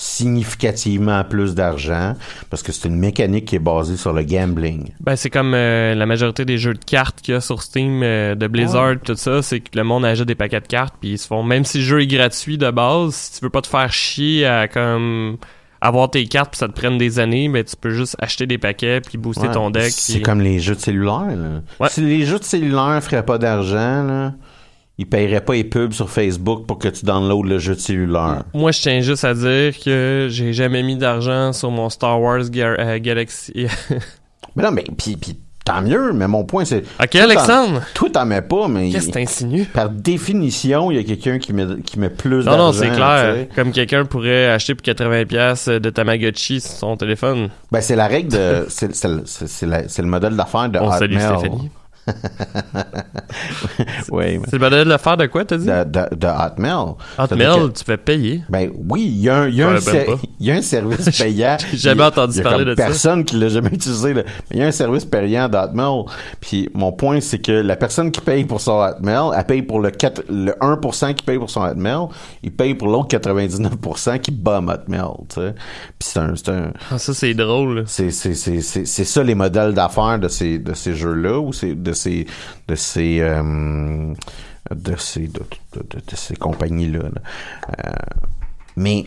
significativement plus d'argent parce que c'est une mécanique qui est basée sur le gambling. Ben, c'est comme euh, la majorité des jeux de cartes qu'il y a sur Steam euh, de Blizzard tout ça, c'est que le monde achète des paquets de cartes puis ils se font même si le jeu est gratuit de base, si tu veux pas te faire chier à comme avoir tes cartes puis ça te prenne des années, mais tu peux juste acheter des paquets puis booster Ouais, ton deck. C'est puis- comme les jeux de cellulaire. Là. Ouais. Si les jeux de cellulaire feraient pas d'argent, là, ils paieraient pas les pubs sur Facebook pour que tu downloads le jeu de cellulaire. Moi, je tiens juste à dire que j'ai jamais mis d'argent sur mon Star Wars Ga- euh, Galaxy. Mais non, mais puis tant mieux, mais mon point c'est. ok, Alexandre? Toi, t'en mets pas, mais. Qu'est-ce que t'insinues? Par définition, il y a quelqu'un qui met, qui met plus Non, d'argent. non, c'est tu clair. Comme quelqu'un pourrait acheter pour 80$ de Tamagotchi sur son téléphone. Ben, c'est la règle de. C'est c'est le- c'est- c'est c'est modèle d'affaires de On salue Hotmail. Stéphanie. oui, mais- C'est le modèle de faire de quoi, t'as dit? de, de, de Hotmail. Hotmail, que- tu fais payer. Ben oui, il y a un, y a un, ser- y a service payant. J'ai jamais entendu il y a parler de ça. personne qui l'a jamais utilisé. là. Mais il y a un service payant d'Hotmail. Puis mon point, c'est que la personne qui paye pour son Hotmail, elle paye pour le, 4, le 1% qui paye pour son Hotmail, il paye pour l'autre 99% qui bombe Hotmail. Puis c'est un, Ah, ça, c'est drôle. c'est ça les modèles d'affaires de ces de ces jeux là ou c'est de ces de ces euh, de ces de, ces compagnies là, mais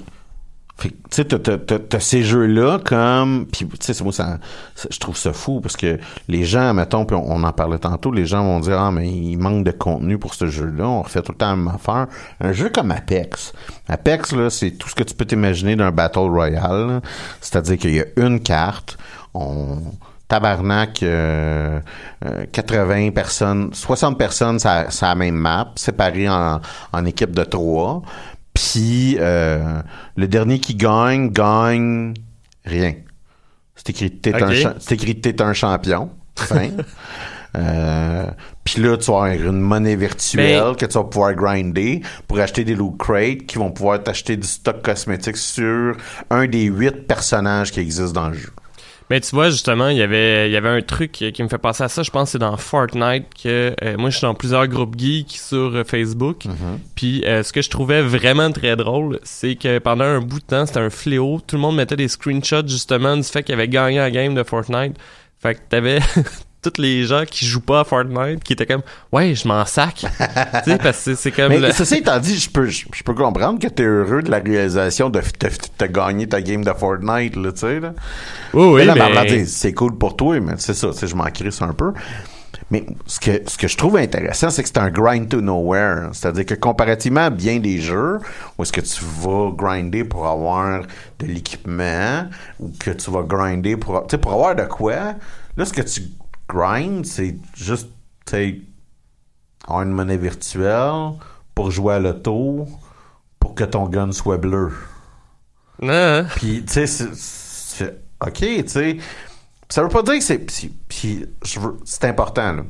fait que, tu sais t'as- ces jeux là comme puis tu sais moi ça, je trouve ça fou parce que les gens mettons puis on, en parlait tantôt les gens vont dire ah mais il manque de contenu pour ce jeu là on refait tout le temps la même affaire. Un jeu comme Apex. Apex là c'est tout ce que tu peux t'imaginer d'un battle royale c'est-à-dire qu'il y a une carte on tabarnak euh, euh, 80 personnes 60 personnes ça la même map séparées en, en équipe de trois. Puis euh, le dernier qui gagne gagne rien. C'est écrit t'es un écrit un champion. Fin. Euh, puis là, tu vas avoir une monnaie virtuelle Mais- que tu vas pouvoir grinder pour acheter des loot crates qui vont pouvoir t'acheter du stock cosmétique sur un des huit personnages qui existent dans le jeu. Mais tu vois, justement, il y avait, il y avait un truc qui me fait penser à ça. Je pense que c'est dans Fortnite que euh, moi, je suis dans plusieurs groupes geeks sur euh, Facebook. Puis euh, ce que je trouvais vraiment très drôle, c'est que pendant un bout de temps, c'était un fléau. Tout le monde mettait des screenshots justement du fait qu'il avait gagné la game de Fortnite. Fait que t'avais tous les gens qui jouent pas à Fortnite qui étaient comme ouais, je m'en sac. tu sais, parce que c'est- comme Mais le- ceci étant dit, je peux, je, peux comprendre que t'es heureux de la réalisation de te gagner ta game de Fortnite, là, tu sais, là. Oui, oui, Mais là, mais- c'est cool pour toi, mais c'est ça, je m'en crisse un peu. Mais ce que, ce que je trouve intéressant, c'est que c'est un grind to nowhere. C'est-à-dire que comparativement à bien des jeux, où est-ce que tu vas grinder pour avoir de l'équipement, ou que tu vas grinder pour, pour avoir de quoi, là, ce que tu grindes, c'est juste, tu sais, avoir une monnaie virtuelle pour jouer à l'auto, pour que ton gun soit bleu. Non. Puis, tu sais. OK, tu sais. Ça veut pas dire que c'est. Puis, c'est important, là.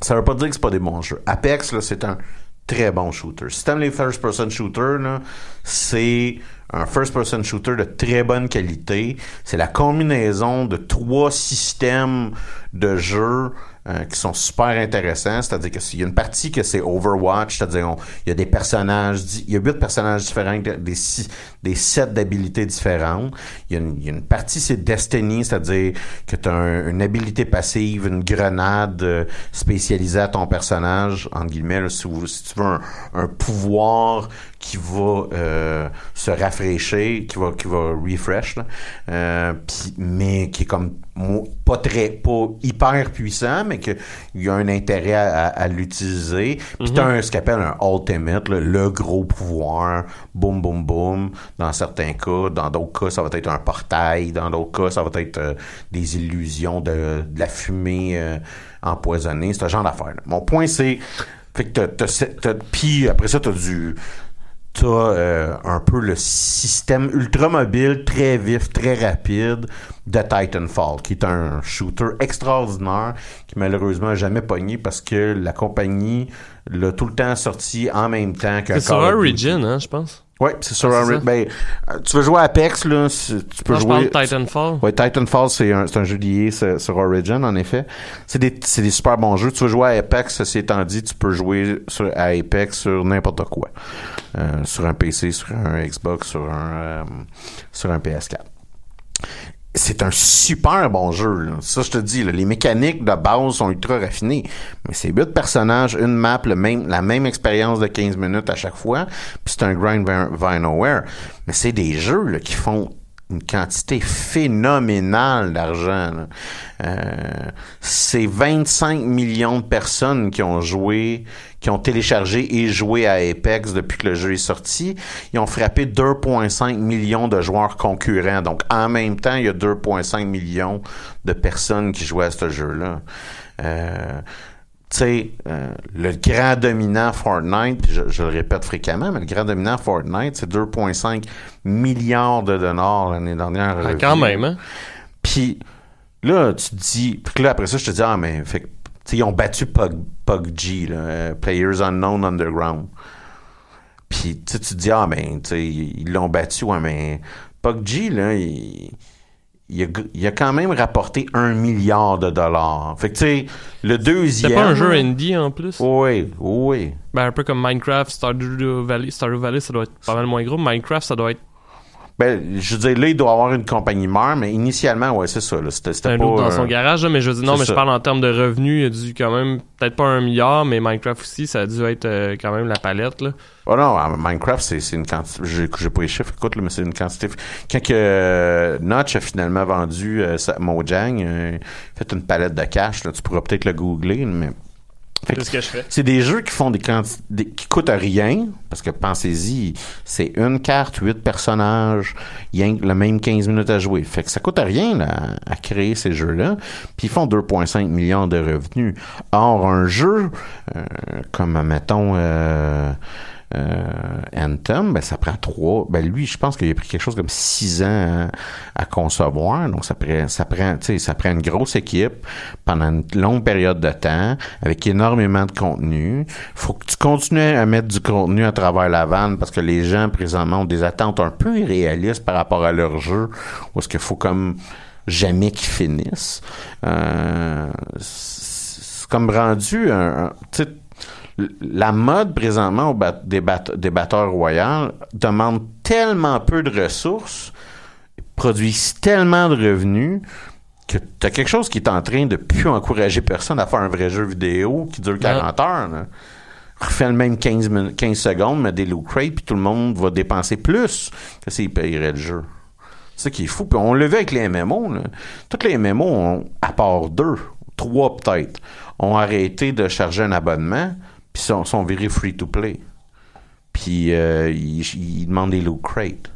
Ça veut pas dire que c'est pas des bons jeux. Apex, là, c'est un très bon shooter. Si t'aimes les first-person shooters, là, c'est un first-person shooter de très bonne qualité. C'est la combinaison de trois systèmes de jeu euh, qui sont super intéressants. C'est-à-dire que s'il y a une partie que c'est Overwatch, c'est-à-dire il y a des personnages, il y a huit personnages différents, des six, des sept d'habilités différentes. Il y, a une, y partie c'est Destiny, c'est-à-dire que tu as une habilité passive, une grenade euh, spécialisée à ton personnage, entre guillemets, si, vous- si tu veux un pouvoir qui va euh, se rafraîchir, qui va qui va refresh, là, euh, puis- mais qui est comme pas très pas hyper puissant, mais qu'il y a un intérêt à, à- à l'utiliser. Puis t'as un, ce qu'on appelle un ultimate, là, le gros pouvoir, boum boum boum. Dans certains cas, dans d'autres cas, ça va être un portail. Dans d'autres cas, ça va être euh, des illusions de, de la fumée euh, empoisonnée, ce genre d'affaires. Mon point c'est fait que t'as, t'as- puis après ça t'as du t'as euh, un peu le système ultra mobile, très vif, très rapide de Titanfall, qui est un shooter extraordinaire qui malheureusement n'a jamais pogné parce que la compagnie l'a tout le temps sorti en même temps qu'un C'est sur. Origin, hein, je pense. Ouais, c'est sur Ah, ça. Ben, euh, tu veux jouer à Apex, là, tu peux Non, je jouer... parle de Titanfall. Ouais, Titanfall, c'est un, un jeu d'IA sur, Origin, en effet. C'est des, des super bons jeux. Tu veux jouer à Apex, ceci étant dit, tu peux jouer sur, à Apex sur n'importe quoi. Euh, sur un PC, sur un Xbox, sur un, euh, sur un PS4. C'est un super bon jeu. là. Ça, je te dis, les mécaniques de base sont ultra raffinées. Mais c'est huit personnages, une map, le même, la même expérience de 15 minutes à chaque fois. Puis c'est un grind vers, vers nowhere. Mais c'est des jeux qui font une quantité phénoménale d'argent. Euh, c'est 25 millions de personnes qui ont joué, qui ont téléchargé et joué à Apex depuis que le jeu est sorti. Ils ont frappé 2,5 millions de joueurs concurrents. Donc, en même temps, il y a 2,5 millions de personnes qui jouaient à ce jeu-là. Euh, tu sais, euh, le grand dominant Fortnite, je, je le répète fréquemment, mais le grand dominant Fortnite, c'est 2,5 milliards de dollars l'année dernière. Ah, quand même, hein? Puis là, tu te dis, puis là, après ça, je te dis, ah, mais, fait que, tu sais, ils ont battu Pug, PUBG, là, euh, Players Unknown Underground. Puis, tu sais, tu te dis, ah, mais, tu sais, ils l'ont battu, ouais, mais PUBG, là, il, il, a, il a quand même rapporté un milliard de dollars. Fait que, tu sais, le deuxième. C'était pas un jeu indie en plus? Oui, oui. Ben, un peu comme Minecraft, Stardew Valley. Stardew Valley, ça doit être pas mal moins gros. Minecraft, ça doit être Ben, je veux dire, là, il doit avoir une compagnie mère, mais initialement, ouais, c'est ça. C'était, un pas. loup dans son garage, là, mais je dis non, c'est mais je parle en termes de revenus. Il a dû quand même, peut-être pas un milliard, mais Minecraft aussi, ça a dû être euh, quand même la palette, là. Oh non, euh, Minecraft, c'est, c'est une quantité. J'ai, pas les chiffres, écoute, là, mais c'est une quantité. Quand que euh, Notch a finalement vendu euh, sa- Mojang, euh, fait une palette de cash, là, tu pourras peut-être le googler, mais. C'est ce que je fais. c'est des jeux qui font des quantités qui coûtent rien parce que pensez-y, c'est une carte, huit personnages, rien que le même 15 minutes à jouer. Fait que ça coûte rien là, à créer ces jeux-là, puis ils font 2.5 millions de revenus. Or un jeu euh, comme mettons euh, Anthem, ben ça prend trois. Ben lui, je pense qu'il a pris quelque chose comme six ans à, à concevoir. Donc ça prend, ça prend, ça prend une grosse équipe pendant une longue période de temps avec énormément de contenu. Faut que tu continues à mettre du contenu à travers la vanne parce que les gens présentement ont des attentes un peu irréalistes par rapport à leur jeu. Est-ce qu'il faut comme jamais qu'ils finissent. Euh, c'est comme rendu un, un- la mode présentement au bat- des, bat- des batteurs royaux demande tellement peu de ressources, produisent tellement de revenus que tu as quelque chose qui est en train de plus encourager personne à faire un vrai jeu vidéo qui dure 40 heures. là. Refais le même 15, min- 15 secondes, mais des loot crates, puis tout le monde va dépenser plus que s'il payerait le jeu. C'est ça qui est fou. Puis on le vu avec les MMO. Là. Toutes les MMO, ont, à part deux, trois peut-être, ont arrêté de charger un abonnement, puis sont, sont virés free-to-play. Puis euh, ils, demandent des loot crates.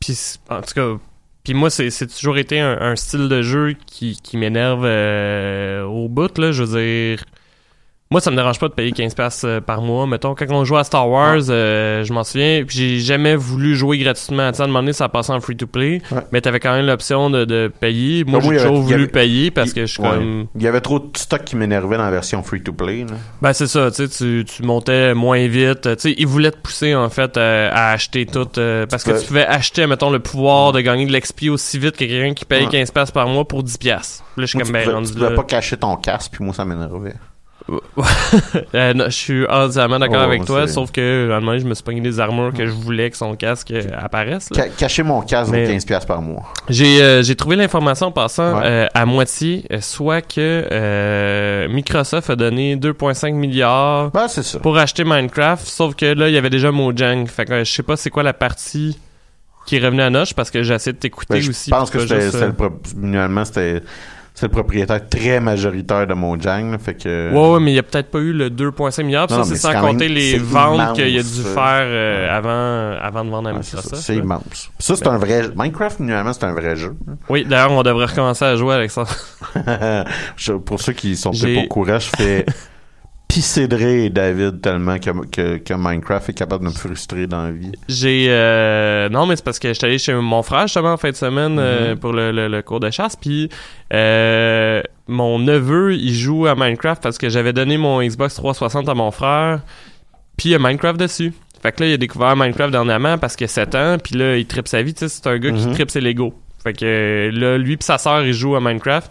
Puis, en tout cas, puis moi, c'est c'est toujours été un, un style de jeu qui, qui m'énerve euh, au bout, là. Je veux dire. Moi, ça me dérange pas de payer 15$ piastres, euh, par mois. Mettons, quand on jouait à Star Wars, euh, je m'en souviens, puis j'ai jamais voulu jouer gratuitement. Tu sais, à un moment donné, ça passait en free-to-play, Ouais. mais t'avais quand même l'option de, de payer. Moi, j'ai toujours voulu avait- payer parce que je suis Ouais. comme... Il y avait trop de stock qui m'énervait dans la version free-to-play. Ben c'est ça, tu tu, montais moins vite. Tu sais, ils voulaient te pousser en fait euh, à acheter tout euh, parce que tu pouvais acheter, mettons, le pouvoir de gagner de l'XP aussi vite que quelqu'un qui paye Ouais. 15 piastres par mois pour 10 piastres. Là, je suis comme tu ben pouvais, tu pouvais pas cacher ton casque, puis moi, ça m'énervait. Euh, non, je suis entièrement d'accord Oh, avec toi, sauf que à un moment je me suis pogné des armures que je voulais que son casque euh, apparaisse. là. Cacher mon casque Mais- vaut 15$ piastres par mois. J'ai euh, trouvé l'information en passant Ouais. euh, à moitié, euh, soit que euh, Microsoft a donné 2,5 milliards Ben, pour acheter Minecraft, sauf que là, il y avait déjà Mojang. Fait que euh, je sais pas c'est quoi la partie qui est revenue à Noche parce que j'ai essayé de t'écouter Ben, je aussi. pense que c'était, juste, euh, finalement, c'était, c'est le propriétaire très majoritaire de Mojang. là, fait que, Ouais, ouais, mais il y a peut-être pas eu le 2,5 milliards. Non, ça, c'est sans compter même- les ventes qu'il a dû faire euh, Ouais. avant, avant de vendre à Microsoft. c'est immense. Ça, c'est un vrai. Minecraft, finalement, c'est un vrai jeu. Oui, d'ailleurs, on devrait recommencer à jouer avec ça. Je- pour ceux qui sont pas au courant, je fais pisser de rire David tellement que, que, que Minecraft est capable de me frustrer dans la vie. J'ai euh, non mais c'est parce que j'étais allé chez mon frère justement en fin de semaine Mm-hmm. euh, pour le, le- le cours de chasse puis euh, mon neveu il joue à Minecraft parce que j'avais donné mon Xbox 360 à mon frère puis il y a Minecraft dessus. Fait que là il a découvert Minecraft dernièrement parce qu'il a 7 ans puis là il tripe sa vie, tu sais c'est un gars qui Mhm. tripe ses Lego. Fait que là lui puis sa sœur ils jouent à Minecraft.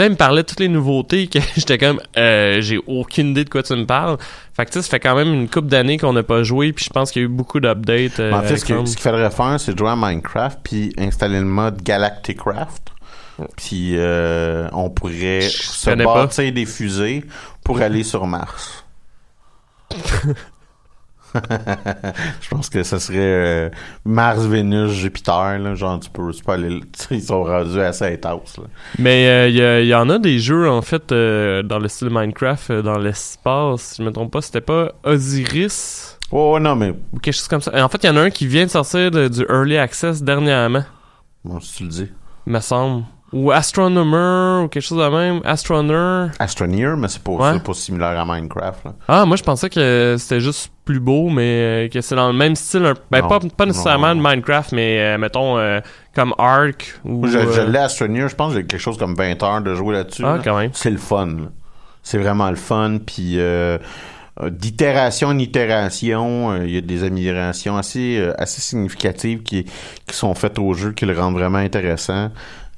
Puis là, il me parlait de toutes les nouveautés que j'étais comme euh, j'ai aucune idée de quoi tu me parles. Fait que tu sais, ça fait quand même une couple d'années qu'on n'a pas joué, puis je pense qu'il y a eu beaucoup d'updates. euh, Mais en fait, ce qu'il faudrait faire, c'est jouer à Minecraft puis installer le mode Galacticraft. Puis euh, on pourrait se connais pas. bâtir des fusées pour aller sur Mars. je pense que ça serait euh, Mars, Vénus, Jupiter, là, genre tu peux, tu peux aller, ils sont rendus à cette house, là. Mais euh, il y, en a des jeux, en fait, euh, dans le style Minecraft, dans l'espace. Si je me trompe pas, c'était pas Osiris? Ouais, non, mais ou quelque chose comme ça. Et en fait, il y en a un qui vient de sortir de- du Early Access dernièrement, bon, si tu le dis. me semble. Ou Astronomer, ou quelque chose de même. Astroner. Astroneer, mais c'est pas, Ouais. pas similaire à Minecraft, là. Ah, moi, je pensais que c'était juste plus beau, mais euh, que c'est dans le même style. un- Ben, Non. pas, pas nécessairement de Minecraft, mais euh, mettons euh, comme Ark ou. Je, je l'ai Astroneer, je pense que j'ai quelque chose comme 20 heures de jouer là-dessus. Ah, là. quand même. C'est le fun. C'est vraiment le fun, puis euh, d'itération en itération, euh, il y a des améliorations assez, euh, assez significatives qui, qui sont faites au jeu qui le rendent vraiment intéressant.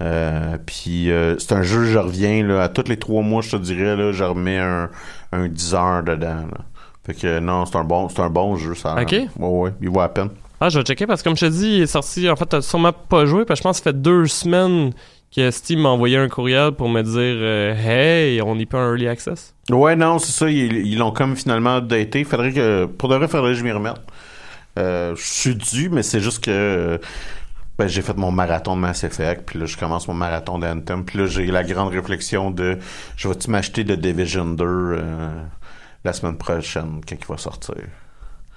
Euh, puis euh, c'est un jeu, je reviens là, à tous les trois mois, je te dirais, là, je remets un, un 10 heures dedans. Là. Fait que non, c'est un bon, c'est un bon jeu, ça. Ok. Ouais, ouais, il vaut à peine. Ah, je vais checker parce que comme je te dis, il est sorti. En fait, t'as sûrement pas joué parce que je pense que ça fait deux semaines que Steam m'a envoyé un courriel pour me dire euh, Hey, on n'est pas en early access. Ouais, non, c'est ça. Ils l'ont comme finalement updaté. Faudrait que, pour de vrai, faudrait que je m'y remette. Euh, je suis dû, mais c'est juste que ben, j'ai fait mon marathon de Mass Effect, puis là, je commence mon marathon d'Anthem, puis là, j'ai la grande réflexion de je vais-tu m'acheter de Division 2 euh, la semaine prochaine, quand il va sortir?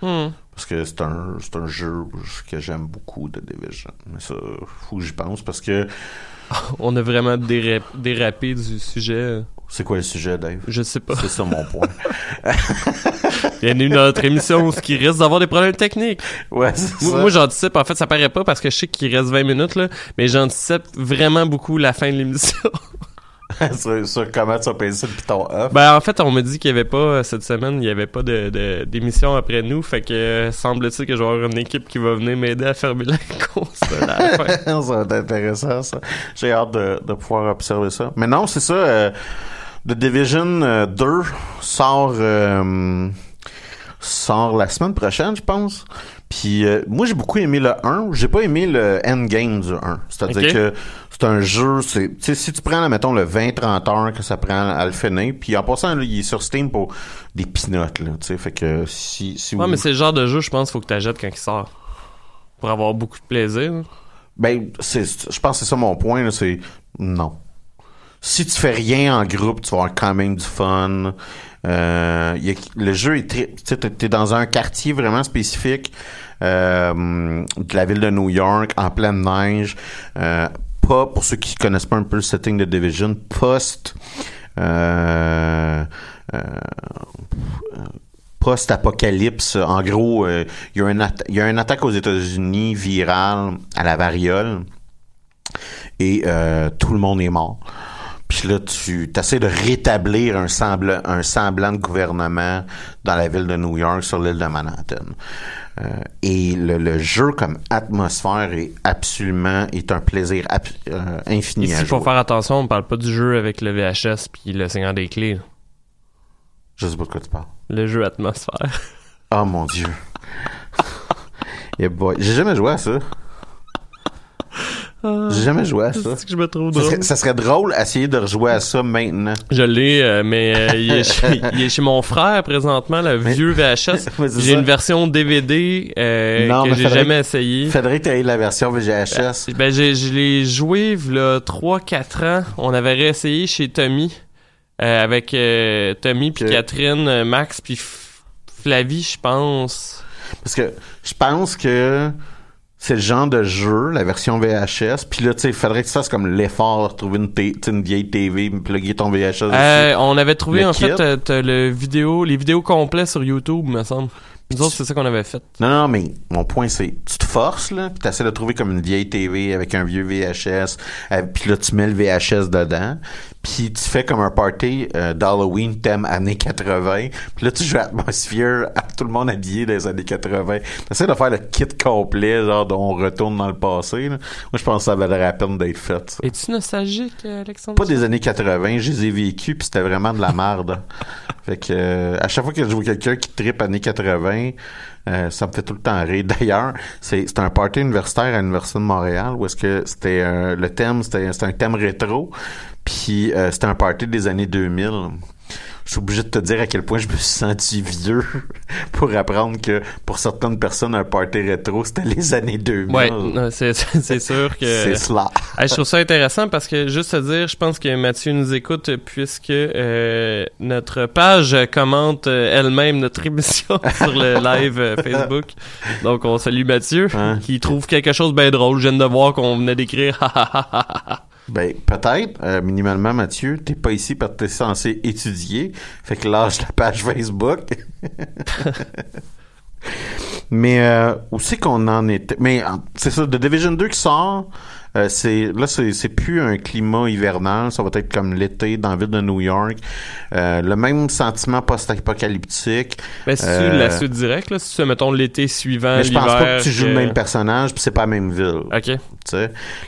Hmm. Parce que c'est un, c'est un jeu que j'aime beaucoup de Division. Mais ça, faut que j'y pense, parce que On a vraiment déra- dérapé du sujet. C'est quoi le sujet, Dave? Je sais pas. C'est ça mon point. Bienvenue dans notre émission où ce qui risque d'avoir des problèmes techniques. ouais, c'est Moi, moi, j'anticipe, en fait, ça paraît pas parce que je sais qu'il reste 20 minutes, là, mais j'anticipe vraiment beaucoup la fin de l'émission. sur, sur comment tu as payé ça depuis ton off. ben, en fait, on me dit qu'il y avait pas, euh, cette semaine, il y avait pas de, de- d'émission après nous, fait que euh, semble-t-il que je vais avoir une équipe qui va venir m'aider à fermer la console à la fin. ça va être intéressant, ça. J'ai hâte de, de pouvoir observer ça. Mais non, c'est ça. euh, The Division euh, 2 sort euh, sort la semaine prochaine, je pense. Puis euh, moi, j'ai beaucoup aimé le 1. J'ai pas aimé le endgame du 1. C'est-à-dire que c'est un jeu... c'est Tu si tu prends, là, mettons, le 20-30 heures que ça prend à le finir, puis en passant, là, il est sur Steam pour des pinottes, là, tu sais. Fait que si, si Ouais, mais c'est le genre de jeu, je pense, faut que t'achètes quand il sort. Pour avoir beaucoup de plaisir. Ben, c'est, je pense que c'est ça mon point, c'est non. Si tu fais rien en groupe, tu vas avoir quand même du fun. Euh, le jeu est très, tu t'es dans un quartier vraiment spécifique euh, de la ville de New York, en pleine neige. Euh, pas, pour ceux qui connaissent pas un peu le setting de Division, post, euh, euh, post-apocalypse. En gros, euh, il y y a une attaque aux États-Unis virale à la variole et tout le monde est mort. Puis là, tu essaies de rétablir un semblant, un semblant de gouvernement dans la ville de New York, sur l'île de Manhattan. Euh, et le, le jeu comme atmosphère est absolument est un plaisir euh, infini. Il faut faire attention, on parle pas du jeu avec le VHS puis le Seigneur des Clés. Je sais pas de quoi tu parles. Le jeu atmosphère. Oh mon dieu. Yeah. J'ai jamais joué à ça. J'ai jamais joué à ça. C'est que je me trouve Ça serait, ça serait drôle d'essayer de rejouer à ça maintenant. Je l'ai, euh, mais euh, il, est chez, il est chez mon frère présentement, le Mais- vieux VHS. J'ai une version DVD euh, Non, que j'ai jamais essayé. Faudrait que tu la version VGHS. Ben, j'ai, je l'ai joué là 3-4 ans. On avait réessayé chez Tommy. euh, avec euh, Tommy puis Catherine, Max puis Flavie, je pense. Parce que je pense que c'est le genre de jeu, la version VHS. Puis là, tu sais, il faudrait que tu fasses comme l'effort de trouver une, vieille TV, plugger ton VHS dessus. Euh, on avait trouvé Le en kit. fait euh, t'as le vidéo, les vidéos complets sur YouTube, me semble. Nous autres, c'est ça qu'on avait fait. Non, non, mais mon point, c'est tu te forces, là, puis tu essaies de trouver comme une vieille TV avec un vieux VHS, euh, puis là, tu mets le VHS dedans, puis tu fais comme un party euh, d'Halloween thème années 80, puis là, tu joues Atmosphere à tout le monde habillé des années 80. Tu essaies de faire le kit complet, genre, dont on retourne dans le passé. là. Moi, je pense que ça valait la peine d'être fait. ça. Es-tu nostalgique, euh, Alexandre? Pas des années 80, je les ai vécus, puis c'était vraiment de la merde. fait que euh, à chaque fois que je vois quelqu'un qui tripe années 80, euh, ça me fait tout le temps rire. D'ailleurs, c'est un party universitaire à l'Université de Montréal où est-ce que c'était le thème, c'était c'était un thème rétro, puis euh, c'était un party des années 2000. Je suis obligé de te dire à quel point je me suis senti vieux pour apprendre que pour certaines personnes, un party rétro, c'était les années 2000. Ouais, c'est c'est sûr que. C'est cela. Je trouve ça intéressant parce que juste à dire, je pense que Mathieu nous écoute puisque euh, notre page commente euh, elle-même notre émission sur le live euh, Facebook. Donc on salue Mathieu Hein? qui trouve quelque chose bien drôle. Je viens de voir qu'on venait d'écrire. Ben, peut-être, euh, minimalement, Mathieu, t'es pas ici parce que t'es censé étudier. Fait que lâche la page Facebook. Mais euh, où c'est qu'on en était? Mais c'est ça, The Division 2 qui sort, euh, c'est là c'est plus un climat hivernal, ça va être comme l'été dans la ville de New York. Euh, le même sentiment post-apocalyptique. Mais c'est Euh, la suite directe là, si tu mettons l'été suivant Mais je pense pas que tu joues le même personnage, puis c'est pas la même ville. Ok.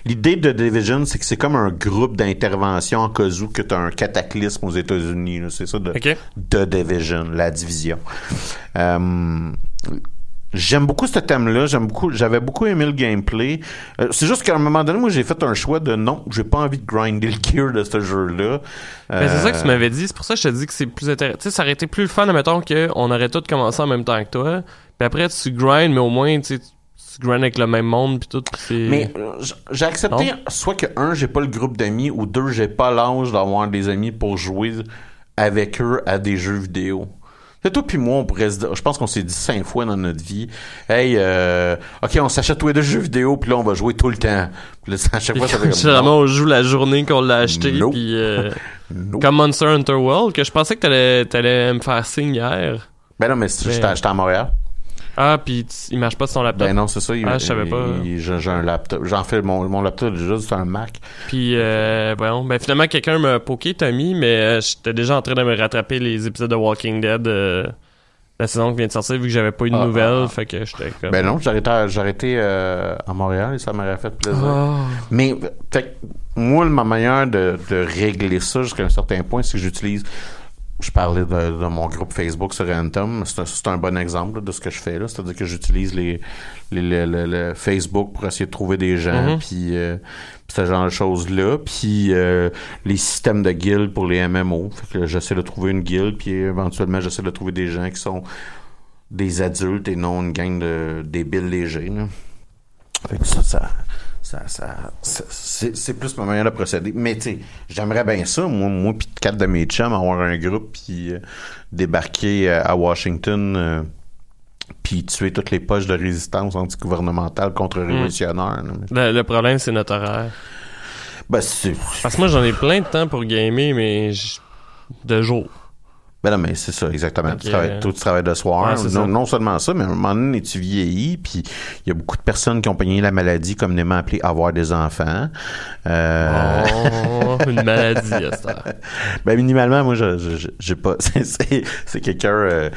L'idée de Division, c'est que c'est comme un groupe d'intervention en cas où que tu as un cataclysme aux États-Unis. C'est ça de, de Division, la division. Euh, J'aime beaucoup ce thème-là. J'aime beaucoup. J'avais beaucoup aimé le gameplay. Euh, c'est juste qu'à un moment donné, moi, j'ai fait un choix de non, j'ai pas envie de grinder le gear de ce jeu-là. Mais c'est ça que Euh, tu m'avais dit. C'est pour ça que je te dis que c'est plus intéressant. Tu sais, ça aurait été plus le fun, admettons, qu'on aurait tous commencé en même temps que toi. Puis après, tu grindes, mais au moins, tu sais, tu grindes avec le même monde, puis tout. c'est... Mais euh, j'ai accepté Non? soit que un, j'ai pas le groupe d'amis, ou deux, j'ai pas l'âge d'avoir des amis pour jouer avec eux à des jeux vidéo. C'est toi puis moi, on pourrait se dire, je pense qu'on s'est dit cinq fois dans notre vie, hey, euh, ok, on s'achète tous les deux jeux vidéo, puis là on va jouer tout le temps. Puis là, à chaque Puis fois, ça fait comme, généralement, on joue la journée qu'on l'a acheté, Nope. puis euh, nope. comme Monster Hunter World, que je pensais que t'allais, t'allais me faire signe hier. Ben non, mais c'est- j'étais j'étais à Montréal. Ah, puis il marche pas sur ton laptop. Ben non, c'est ça. il- Ah, je savais pas. J'ai un laptop. J'en fais mon, mon laptop déjà, c'est un Mac. Puis, euh, voyons, ben finalement, quelqu'un m'a poké, Tommy, mais euh, j'étais déjà en train de me rattraper les épisodes de Walking Dead, euh, la saison qui vient de sortir, vu que j'avais pas eu de Ah, nouvelles, ah, ah. fait que j'étais comme... Ben non, j'ai arrêté, à- euh, à Montréal et ça m'aurait fait plaisir. Ah. Mais, fait moi, ma manière de, de régler ça jusqu'à un certain point, c'est que j'utilise. Je parlais de, de mon groupe Facebook sur Anthem. C'est un, bon exemple là, de ce que je fais là. C'est-à-dire que j'utilise les, les, le, le- le Facebook pour essayer de trouver des gens, Mhm. puis euh, puis ce genre de choses-là. Puis euh, les systèmes de guildes pour les MMO. J'essaie de trouver une guilde, puis éventuellement, j'essaie de trouver des gens qui sont des adultes et non une gang de débiles légers. Là. Fait que ça, ça, ça, ça- ça- c'est, plus ma manière de procéder. Mais tu sais, j'aimerais bien ça, moi, moi puis quatre de mes chums, avoir un groupe puis euh, débarquer euh, à Washington euh, puis tuer toutes les poches de résistance antigouvernementale contre-révolutionnaire. Mais- Le, le problème, c'est notre horaire. Ben, c'est... Parce que moi, j'en ai plein de temps pour gamer, mais j- de jour. Ben non, mais c'est ça, exactement. Ok. Tu travailles, toi, tu travailles de soir. Ouais, non, ça. non seulement ça, mais à un moment donné, tu vieillis, puis il y a beaucoup de personnes qui ont pogné la maladie, communément appelée avoir des enfants. Euh, Oh, une maladie, heure. Ben minimalement, moi, je, j'ai pas. C'est, quelqu'un euh,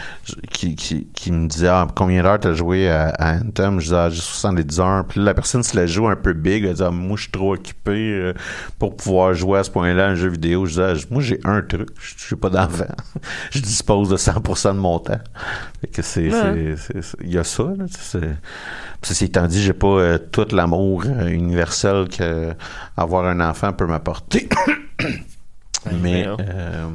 qui, qui, qui me disait ah, combien d'heures t'as joué à, à Anthem? Je disais ah, j'ai 70 heures. Puis la personne se la joue un peu big. Elle dit ah, moi, je suis trop occupé euh, pour pouvoir jouer à ce point-là à un jeu vidéo. Je disais ah, moi, j'ai un truc. Je suis pas d'enfant. je dispose de 100% de mon temps. Fait que c'est, Ouais. il y a ça. Là, Ceci étant dit, j'ai pas euh, tout l'amour euh, universel que avoir un enfant peut m'apporter. Mais euh,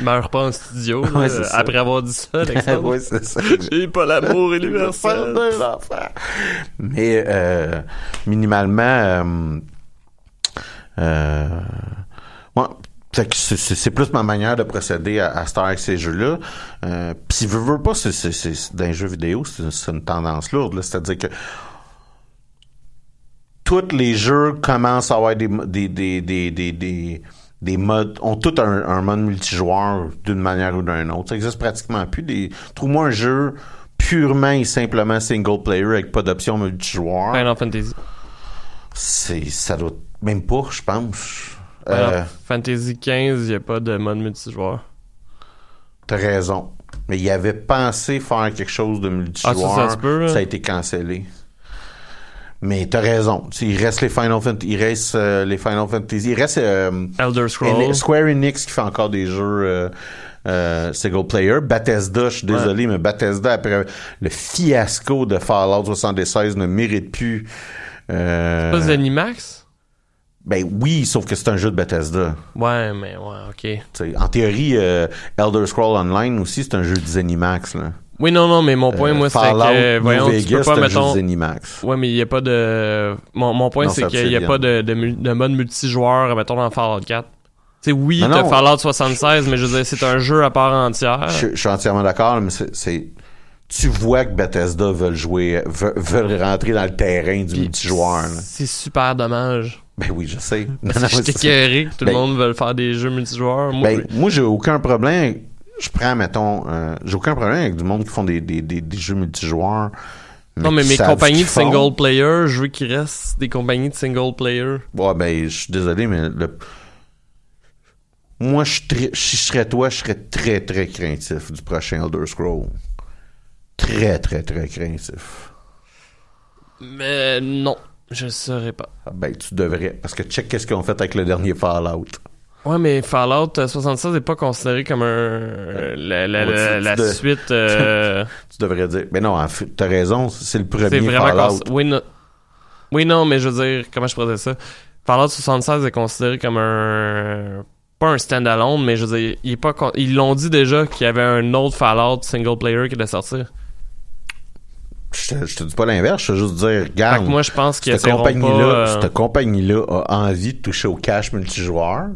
Meurs pas en studio, Ouais, après avoir dit ça, Alexandre. ouais, c'est ça. J'ai pas l'amour universel. deux enfants. Mais euh, minimalement, euh, euh, ouais, c'est- plus ma manière de procéder à, à Star avec ces jeux-là. Euh, Puis, veux, veux pas, c'est les jeux vidéo, c'est une tendance lourde. C'est-à-dire que tous les jeux commencent à avoir des des des des des, des, des modes ont tout un, un mode multijoueur d'une manière ou d'une autre. Ça existe pratiquement plus. Des trouve-moi un jeu purement et simplement single player avec pas d'option multijoueur. Final Fantasy. C'est ça doit même pas, je pense. Euh, Fantasy 15, y a pas de mode multijoueur. T'as raison. Mais il avait pensé faire quelque chose de multijoueur. Ah, ça, ça peut, a été cancellé. Mais t'as raison. Il reste les Final Fantasy. Il reste euh, les Final Fantasy. Il reste euh, Elder Scrolls. Square Enix qui fait encore des jeux euh, euh, single player. Bethesda, je suis désolé, mais Bethesda, après le fiasco de Fallout 76, ne mérite plus. Euh, Pas Zenimax? Ben oui, sauf que c'est un jeu de Bethesda. Ouais, mais ouais, ok. T'sais, en théorie, euh, Elder Scroll Online aussi, c'est un jeu de Zenimax. Là. Oui, non, non, mais mon point, Euh, moi, c'est que, voyons, tu Vegas, peux c'est pas, un mettons... jeu de Zenimax. Ouais, mais il y a pas de... Mon, mon point, c'est qu'il y a pas de, de, mode multijoueur, mettons, dans Fallout 4. Tu sais, oui, t'as. Fallout 76, mais je veux dire, c'est un jeu à part entière. Je, je suis entièrement d'accord, mais c'est, tu vois que Bethesda veulent jouer, veulent, rentrer dans le terrain du multijoueur. C'est super dommage. Ben oui, je sais. Non, non, que tout Ben- le monde veut faire des jeux multijoueurs. Moi, Ben, moi, j'ai aucun problème. Je prends, mettons, euh, j'ai aucun problème avec du monde qui font des, des, des, des jeux multijoueurs. non, mais mes compagnies qu'ils de font. single player, je veux qu'il reste des compagnies de single player. Ouais, ben, je suis désolé, mais le... moi, je si je serais toi, je serais très, très craintif du prochain Elder Scroll. Très, très, très craintif. Mais non, je saurais pas. Ah, Ben, tu devrais. Parce que check qu'est-ce qu'ils ont fait avec le dernier Fallout. Ouais, mais Fallout euh, 76 n'est pas considéré comme un euh, la, la, Ouais, la, tu- la tu de- suite. euh, Tu devrais dire. Mais non, t'as raison, c'est le premier vraiment Fallout. cons- oui, non. oui, non, mais je veux dire, comment je pourrais dire ça? Fallout 76 est considéré comme un pas un standalone, mais je veux dire, il est pas con- ils l'ont dit déjà qu'il y avait un autre Fallout single player qui allait sortir. Je te, je te dis pas l'inverse, je te juste dire, regarde. que moi, je pense qu'ils cette compagnie-là, euh, cette compagnie-là a envie de toucher au cash multijoueur,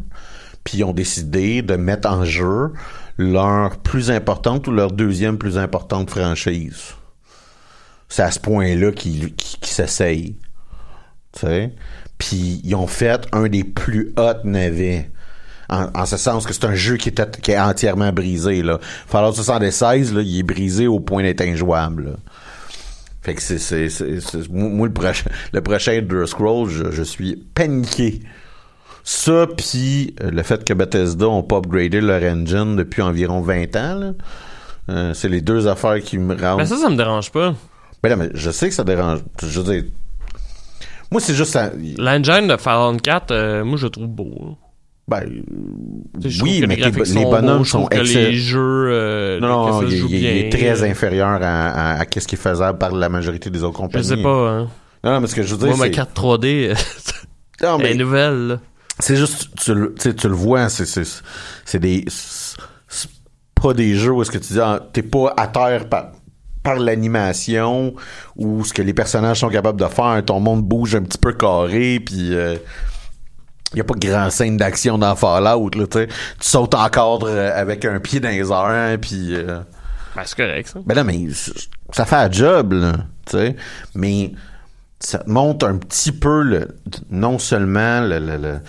puis ils ont décidé de mettre en jeu leur plus importante ou leur deuxième plus importante franchise. C'est à ce point-là qu'ils qu'ils- qu'ils s'essayent. Tu sais? Puis ils ont fait un des plus hot navets. En, en ce sens que c'est un jeu qui est, qui est entièrement brisé. Là. Fallout 76, là, il est brisé au point d'être injouable. là. Fait que c'est, c'est, c'est, c'est- moi, le prochain, le prochain Elder Scrolls, je, je suis paniqué. Ça, puis euh, le fait que Bethesda ont pas upgradé leur engine depuis environ 20 ans, là, euh, c'est les deux affaires qui me rendent... Mais ça, ça me dérange pas. Ben non, mais je sais que ça dérange. Je veux dire... Moi, c'est juste... ça- L'engine de Fallout 4, euh, moi, je le trouve beau. là. Ben, je oui, mais les, bonhommes je sont trouve que les excellents. jeux, euh, Non, non, il, joue il- il est très inférieur à, à, à qu'est-ce qui est faisable par la majorité des autres Je compagnies. sais pas, hein. Non, non, mais ce que je veux dire, Moi, ma c'est... carte 3D, Non, elle mais est nouvelle, là. c'est juste, tu, le- tu sais, tu le vois, c'est, des... C'est pas des jeux où est-ce que tu dis, ah, t'es pas à terre par, par l'animation ou ce que les personnages sont capables de faire. Ton monde bouge un petit peu carré, puis... euh, il y a pas de grand scène d'action dans Fallout, là, tu sautes en cadre euh, avec un pied dans les airs, puis... euh, Ben, c'est correct, ça. Ben non, mais ça fait un job, là, tu sais. Mais ça te montre un petit peu, le, non seulement le, le, le,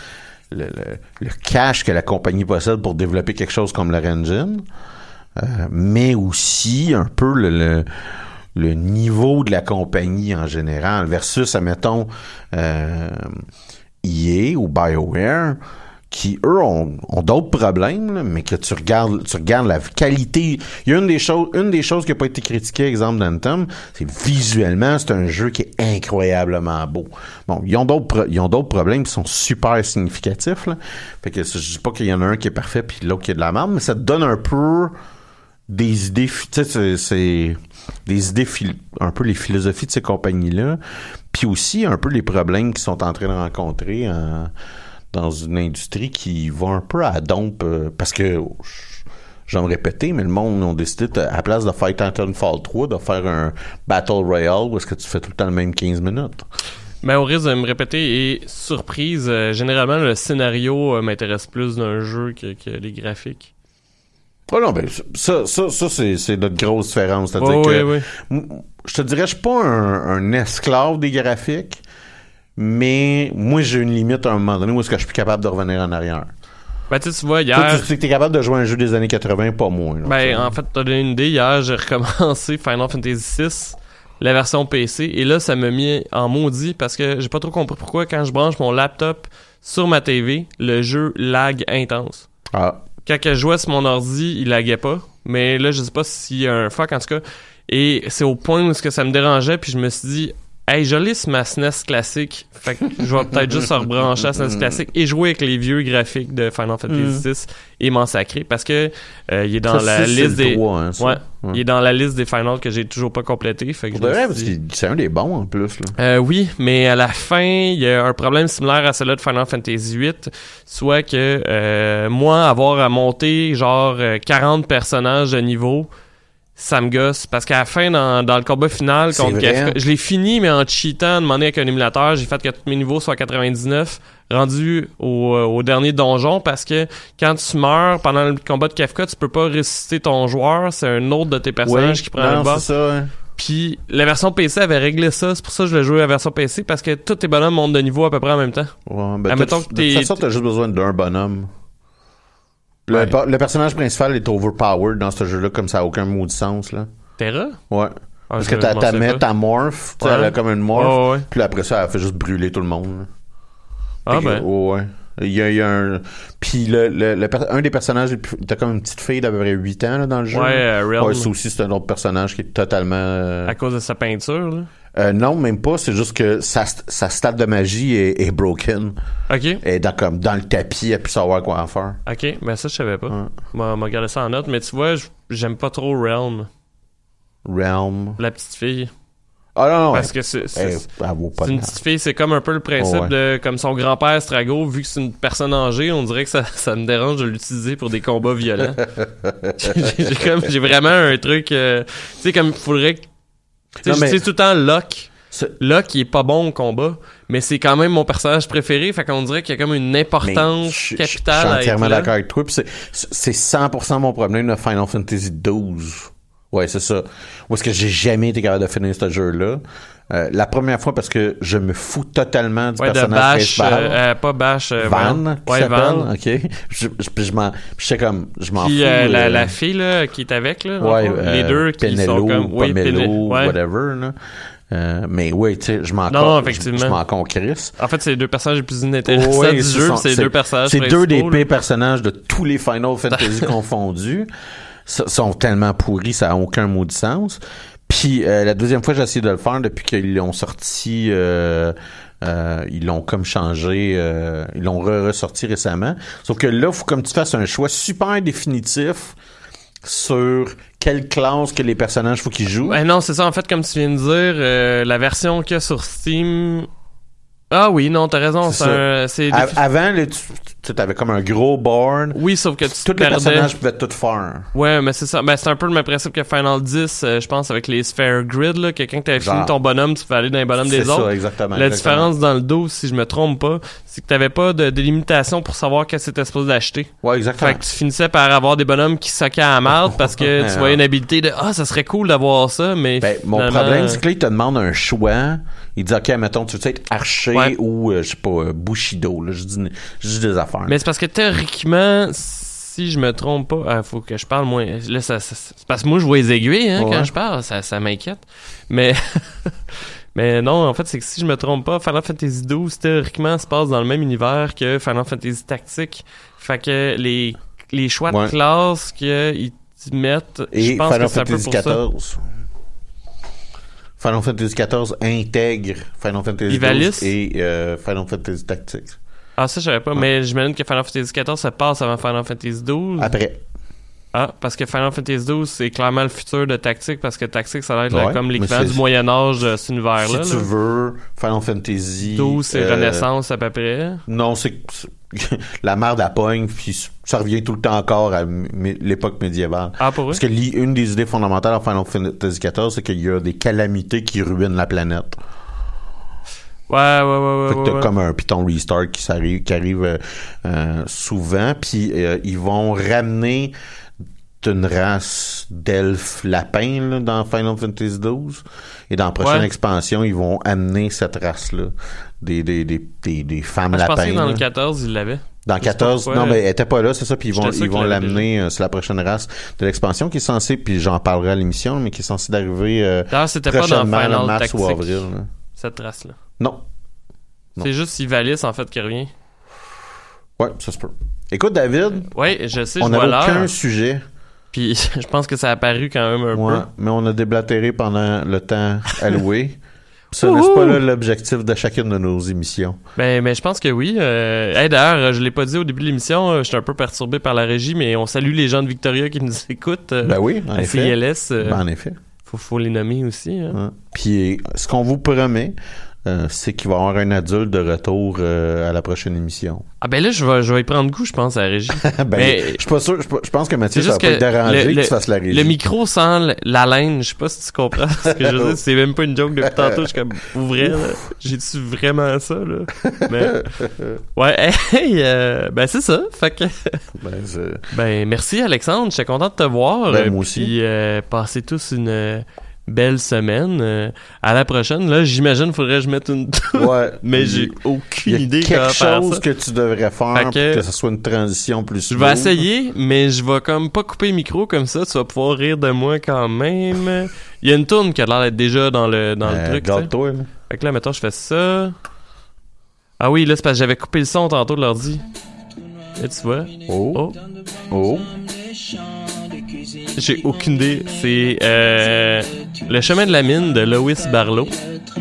le, cash que la compagnie possède pour développer quelque chose comme leur engine, euh, mais aussi un peu le, le, le niveau de la compagnie en général versus, admettons, euh, EA ou BioWare qui, eux, ont, d'autres problèmes, mais que tu regardes, tu regardes la qualité. Il y a une des choses, une des choses qui n'a pas été critiquée, exemple, d'Anthem, c'est visuellement, c'est un jeu qui est incroyablement beau. Bon, ils ont d'autres, ils ont d'autres problèmes qui sont super significatifs, là. Fait que je dis pas qu'il y en a un qui est parfait puis l'autre qui est de la merde, mais ça te donne un peu des idées, tu sais, c'est- des idées, un peu les philosophies de ces compagnies-là, puis aussi un peu les problèmes qu'ils sont en train de rencontrer en- dans une industrie qui va un peu à dompe, euh, parce que, j'en répéter, mais le monde ont décidé, de- à la place de faire Titanfall 3, de faire un Battle Royale où est-ce que tu fais tout le temps le même 15 minutes? Mais au risque de me répéter, et surprise, euh, généralement, le scénario euh, m'intéresse plus d'un jeu que, que les graphiques. Oh non, ben, ça, ça, ça c'est, notre grosse différence. C'est-à-dire Ouais, que, ouais, ouais. Je te dirais, je suis pas un, un esclave des graphiques, mais moi, j'ai une limite à un moment donné où est-ce que je suis plus capable de revenir en arrière. Ben, tu vois, Toi, hier, tu sais que t'es capable de jouer à un jeu des années 80, pas moins. là, ben, en fait, t'as donné une idée. Hier, j'ai recommencé Final Fantasy VI, la version PC, et là, ça m'a mis en maudit parce que j'ai pas trop compris pourquoi, quand je branche mon laptop sur ma TV, le jeu lag intense. Ah, quand je jouais sur mon ordi, il laguait pas. Mais là, je sais pas s'il y a un fuck en tout cas. Et c'est au point où ce que ça me dérangeait, puis je me suis dit, Hey, je lis ma SNES classique. Fait que je vais peut-être juste se rebrancher à SNES classique et jouer avec les vieux graphiques de Final Fantasy VI et m'en sacrer parce que euh, il est dans Ça, la liste des. droit, hein, ouais, Ouais. Il est dans la liste des finals que j'ai toujours pas complété. Fait que Pour je de me vrai, suis parce dit- que c'est un des bons en plus. Là. euh, oui, mais à la fin, il y a un problème similaire à celui de Final Fantasy VIII, soit que euh, moi, avoir à monter genre euh, 40 personnages de niveau, ça me gosse. Parce qu'à la fin, dans, dans le combat final contre. Kafka, je l'ai fini, mais en cheatant, demandé avec un émulateur, j'ai fait que tous mes niveaux soient à 99, rendu au, euh, au dernier donjon, parce que quand tu meurs pendant le combat de Kafka, tu peux pas ressusciter ton joueur, c'est un autre de tes personnages qui prend non, le boss. ça. hein. Puis la version PC avait réglé ça, c'est pour ça que je l'ai joué à la version PC parce que tous tes bonhommes montent de niveau à peu près en même temps. Ouais, ben, Admettons t'as- que de toute façon, t'as juste besoin d'un bonhomme. Le, Ouais. le personnage principal est overpowered dans ce jeu-là, comme ça a aucun mot de sens, là. Terra? Ouais. Ah, Parce que t'as ta pas. ta morph, Ouais. elle a comme une morph. Ouais. Puis après ça, elle fait juste brûler tout le monde. Ah que, ben. ouais, ouais. Il y a, il y a un. Puis le, le, un des personnages, t'as comme une petite fille d'à peu près 8 ans là, dans le jeu. Ouais, euh, Realm. Ouais, aussi, c'est un autre personnage qui est totalement. euh, À cause de sa peinture, là. Euh, non, même pas. C'est juste que sa, sa stat de magie est, est broken. Ok. Est dans, comme, dans le tapis, elle peut savoir quoi en faire. Ok, ben ça je savais pas. Ouais. M'a m'a gardé ça en note, mais tu vois, j'aime pas trop Realm, Realm. la petite fille. Ah non, non. Parce que c'est une petite fille, c'est comme un peu le principe Ouais. de comme son grand-père Strago, vu que c'est une personne âgée, on dirait que ça, ça me dérange de l'utiliser pour des combats violents. j'ai j'ai comme j'ai vraiment un truc euh, tu sais comme faudrait que dis tout le temps Locke. C'est- Locke il est pas bon au combat, mais c'est quand même mon personnage préféré, fait qu'on dirait qu'il y a comme une importance je- capitale Je suis entièrement d'accord avec toi. c'est- C'est 100% mon problème de Final Fantasy XII. Ouais, c'est ça. Où est-ce que j'ai jamais été capable de finir ce jeu-là? Euh, la première fois parce que je me fous totalement du Ouais, de personnage Bash, principal. euh, euh, pas Bash, euh, Van, qui Ouais, Van. ok. Je, je, je m'en, je sais comme, je m'en fous. la, la fille là, qui est avec, là, ouais, les deux qui Penelo, sont comme... Oui, Pomelo, whatever, là. Euh, mais oui, tu sais, je m'en Non, je- effectivement. Je m'en concrisse. En fait, c'est les deux personnages les plus inintéressants Ouais, du jeu, c'est les deux personnages C'est deux des pires personnages de tous les Final Fantasy confondus. Sont tellement pourris, ça a aucun mot de sens. Puis euh, la deuxième fois, j'ai essayé de le faire depuis qu'ils l'ont sorti. Euh, euh, ils l'ont comme changé, ils l'ont re- ressorti récemment. Sauf que là, faut comme tu fasses un choix super définitif sur quelle classe que les personnages faut qu'ils jouent. Ouais, non, c'est ça, en fait, comme tu viens de dire, la version qu'il y a sur Steam... Ah oui, non, t'as raison, C'est un... c'est avant, là, tu, tu avais comme un gros board. Oui, sauf que tu Tous les personnages pouvaient tout faire. Ouais, mais c'est ça. Ben, c'est un peu le même principe que Final 10, euh, je pense, avec les Sphere Grid, là. Quelqu'un que t'avais fini ton bonhomme, tu peux aller dans les bonhommes C'est des ça, autres. exactement. La exactement. différence dans le dos, si je me trompe pas, c'est que t'avais pas de délimitation pour savoir qu'est-ce que t'étais supposé d'acheter. Ouais, exactement. Fait que tu finissais par avoir des bonhommes qui soccaient à la marde parce que tu voyais une habilité de ah ça serait cool d'avoir ça mais Ben, mon problème, c'est que là, te demande un choix. Il dit, OK, mettons, tu veux être archer Ouais. ou, euh, je sais pas, euh, Bushido, là. Je dis, je dis des affaires. mais c'est parce que théoriquement si je me trompe pas ah, faut que je parle moins là ça, ça- c'est parce que moi je vois les aiguilles hein, Ouais. quand je parle ça, ça m'inquiète mais mais non en fait c'est que si je me trompe pas Final Fantasy XII théoriquement se passe dans le même univers que Final Fantasy Tactique fait que les les choix Ouais. de classe qu'ils te mettent je pense Final que peu Fantasy pour ça. Final Fantasy XIV intègre Final Fantasy? XII et euh, Final Fantasy Tactics. Ah, ça, je savais pas, mais j'imagine que Final Fantasy XIV se passe avant Final Fantasy XII. Après. Ah, parce que Final Fantasy XII, c'est clairement le futur de Tactique, parce que Tactique, ça va être là, Ouais, comme mais l'équivalent du Moyen-Âge de cet Si univers-là. tu là. veux, Final Fantasy... 12, c'est euh, Renaissance à peu près. Non, c'est- la merde à pogne, puis ça revient tout le temps encore à l'époque médiévale. Ah, pour? Parce que une des idées fondamentales en Final Fantasy XIV, c'est qu'il y a des calamités qui ruinent la planète. Ouais, ouais, ouais, ouais. Fait que t'as ouais. comme un Python Restart qui, s'arrive- qui arrive euh, euh, souvent, puis euh, ils vont ramener une race d'elfes lapins dans Final Fantasy XII. Et dans la prochaine Ouais. expansion, ils vont amener cette race-là. Des, des, des, des, des femmes Ah, je lapins. que dans le là. 14, ils l'avaient. Dans Je sais pas 14, pourquoi. non, mais elle était pas là, c'est ça, puis ils vont, ils vont l'amener, euh, c'est la prochaine race de l'expansion qui est censée, puis j'en parlerai à l'émission, mais qui est censée d'arriver euh, pas dans prochainement, Final mars ou avril. là. cette race-là. Non. Non. C'est juste Ivalice, en fait, qui revient. Ouais, ça se peut. Écoute, David, Ouais, je sais, on je n'a aucun sujet. Puis je pense que ça a apparu quand même un Ouais, peu. mais on a déblatéré pendant le temps alloué. Ce n'est pas là l'objectif de chacune de nos émissions. Ben, mais je pense que oui. Euh, hey, D'ailleurs, je l'ai pas dit au début de l'émission, euh, je suis un peu perturbé par la régie, mais on salue les gens de Victoria qui nous écoutent. euh, Ben oui, en à effet. CILS. euh, Ben, en effet. faut, faut les nommer aussi. hein. Hein. Puis ce qu'on vous promet, euh, c'est qu'il va y avoir un adulte de retour euh, à la prochaine émission. Ah ben là, je vais, je vais y prendre goût, je pense, à la régie. ben, Mais- je suis pas sûr. Je, je pense que Mathieu, ça va pas que te déranger le- que tu fasses la régie. Le micro l- la laine, je sais pas si tu comprends ce que je veux dire. C'est même pas une joke depuis tantôt. Je suis comme, vrai, j'ai-tu vraiment ça, là? Mais, ouais, hey, euh, ben c'est ça. Fait que, Ben, ben merci Alexandre, j'étais content de te voir. Ben, moi aussi. Puis, passez tous une belle semaine. Euh, à la prochaine. Là, j'imagine faudrait que je mette une ouais. mais j'ai aucune y a idée quelque comment faire chose ça. que tu devrais faire pour que- ce soit une transition plus Je vais essayer, mais je vais comme pas couper le micro comme ça, tu vas pouvoir rire de moi quand même. Il y a une tourne qui a l'air d'être déjà dans le dans Euh, le truc. tu sais. garde-toi, là. Fait que là, mettons, je fais ça. Ah oui, là, c'est parce que j'avais coupé le son tantôt de l'ordi. Là, tu vois. Oh. Oh, Oh. J'ai aucune idée. C'est euh, Le chemin de la mine de Lois Barlow.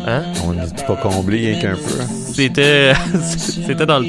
Hein? On n'est pas comblé rien qu'un peu. hein? C'était c'était dans le truc.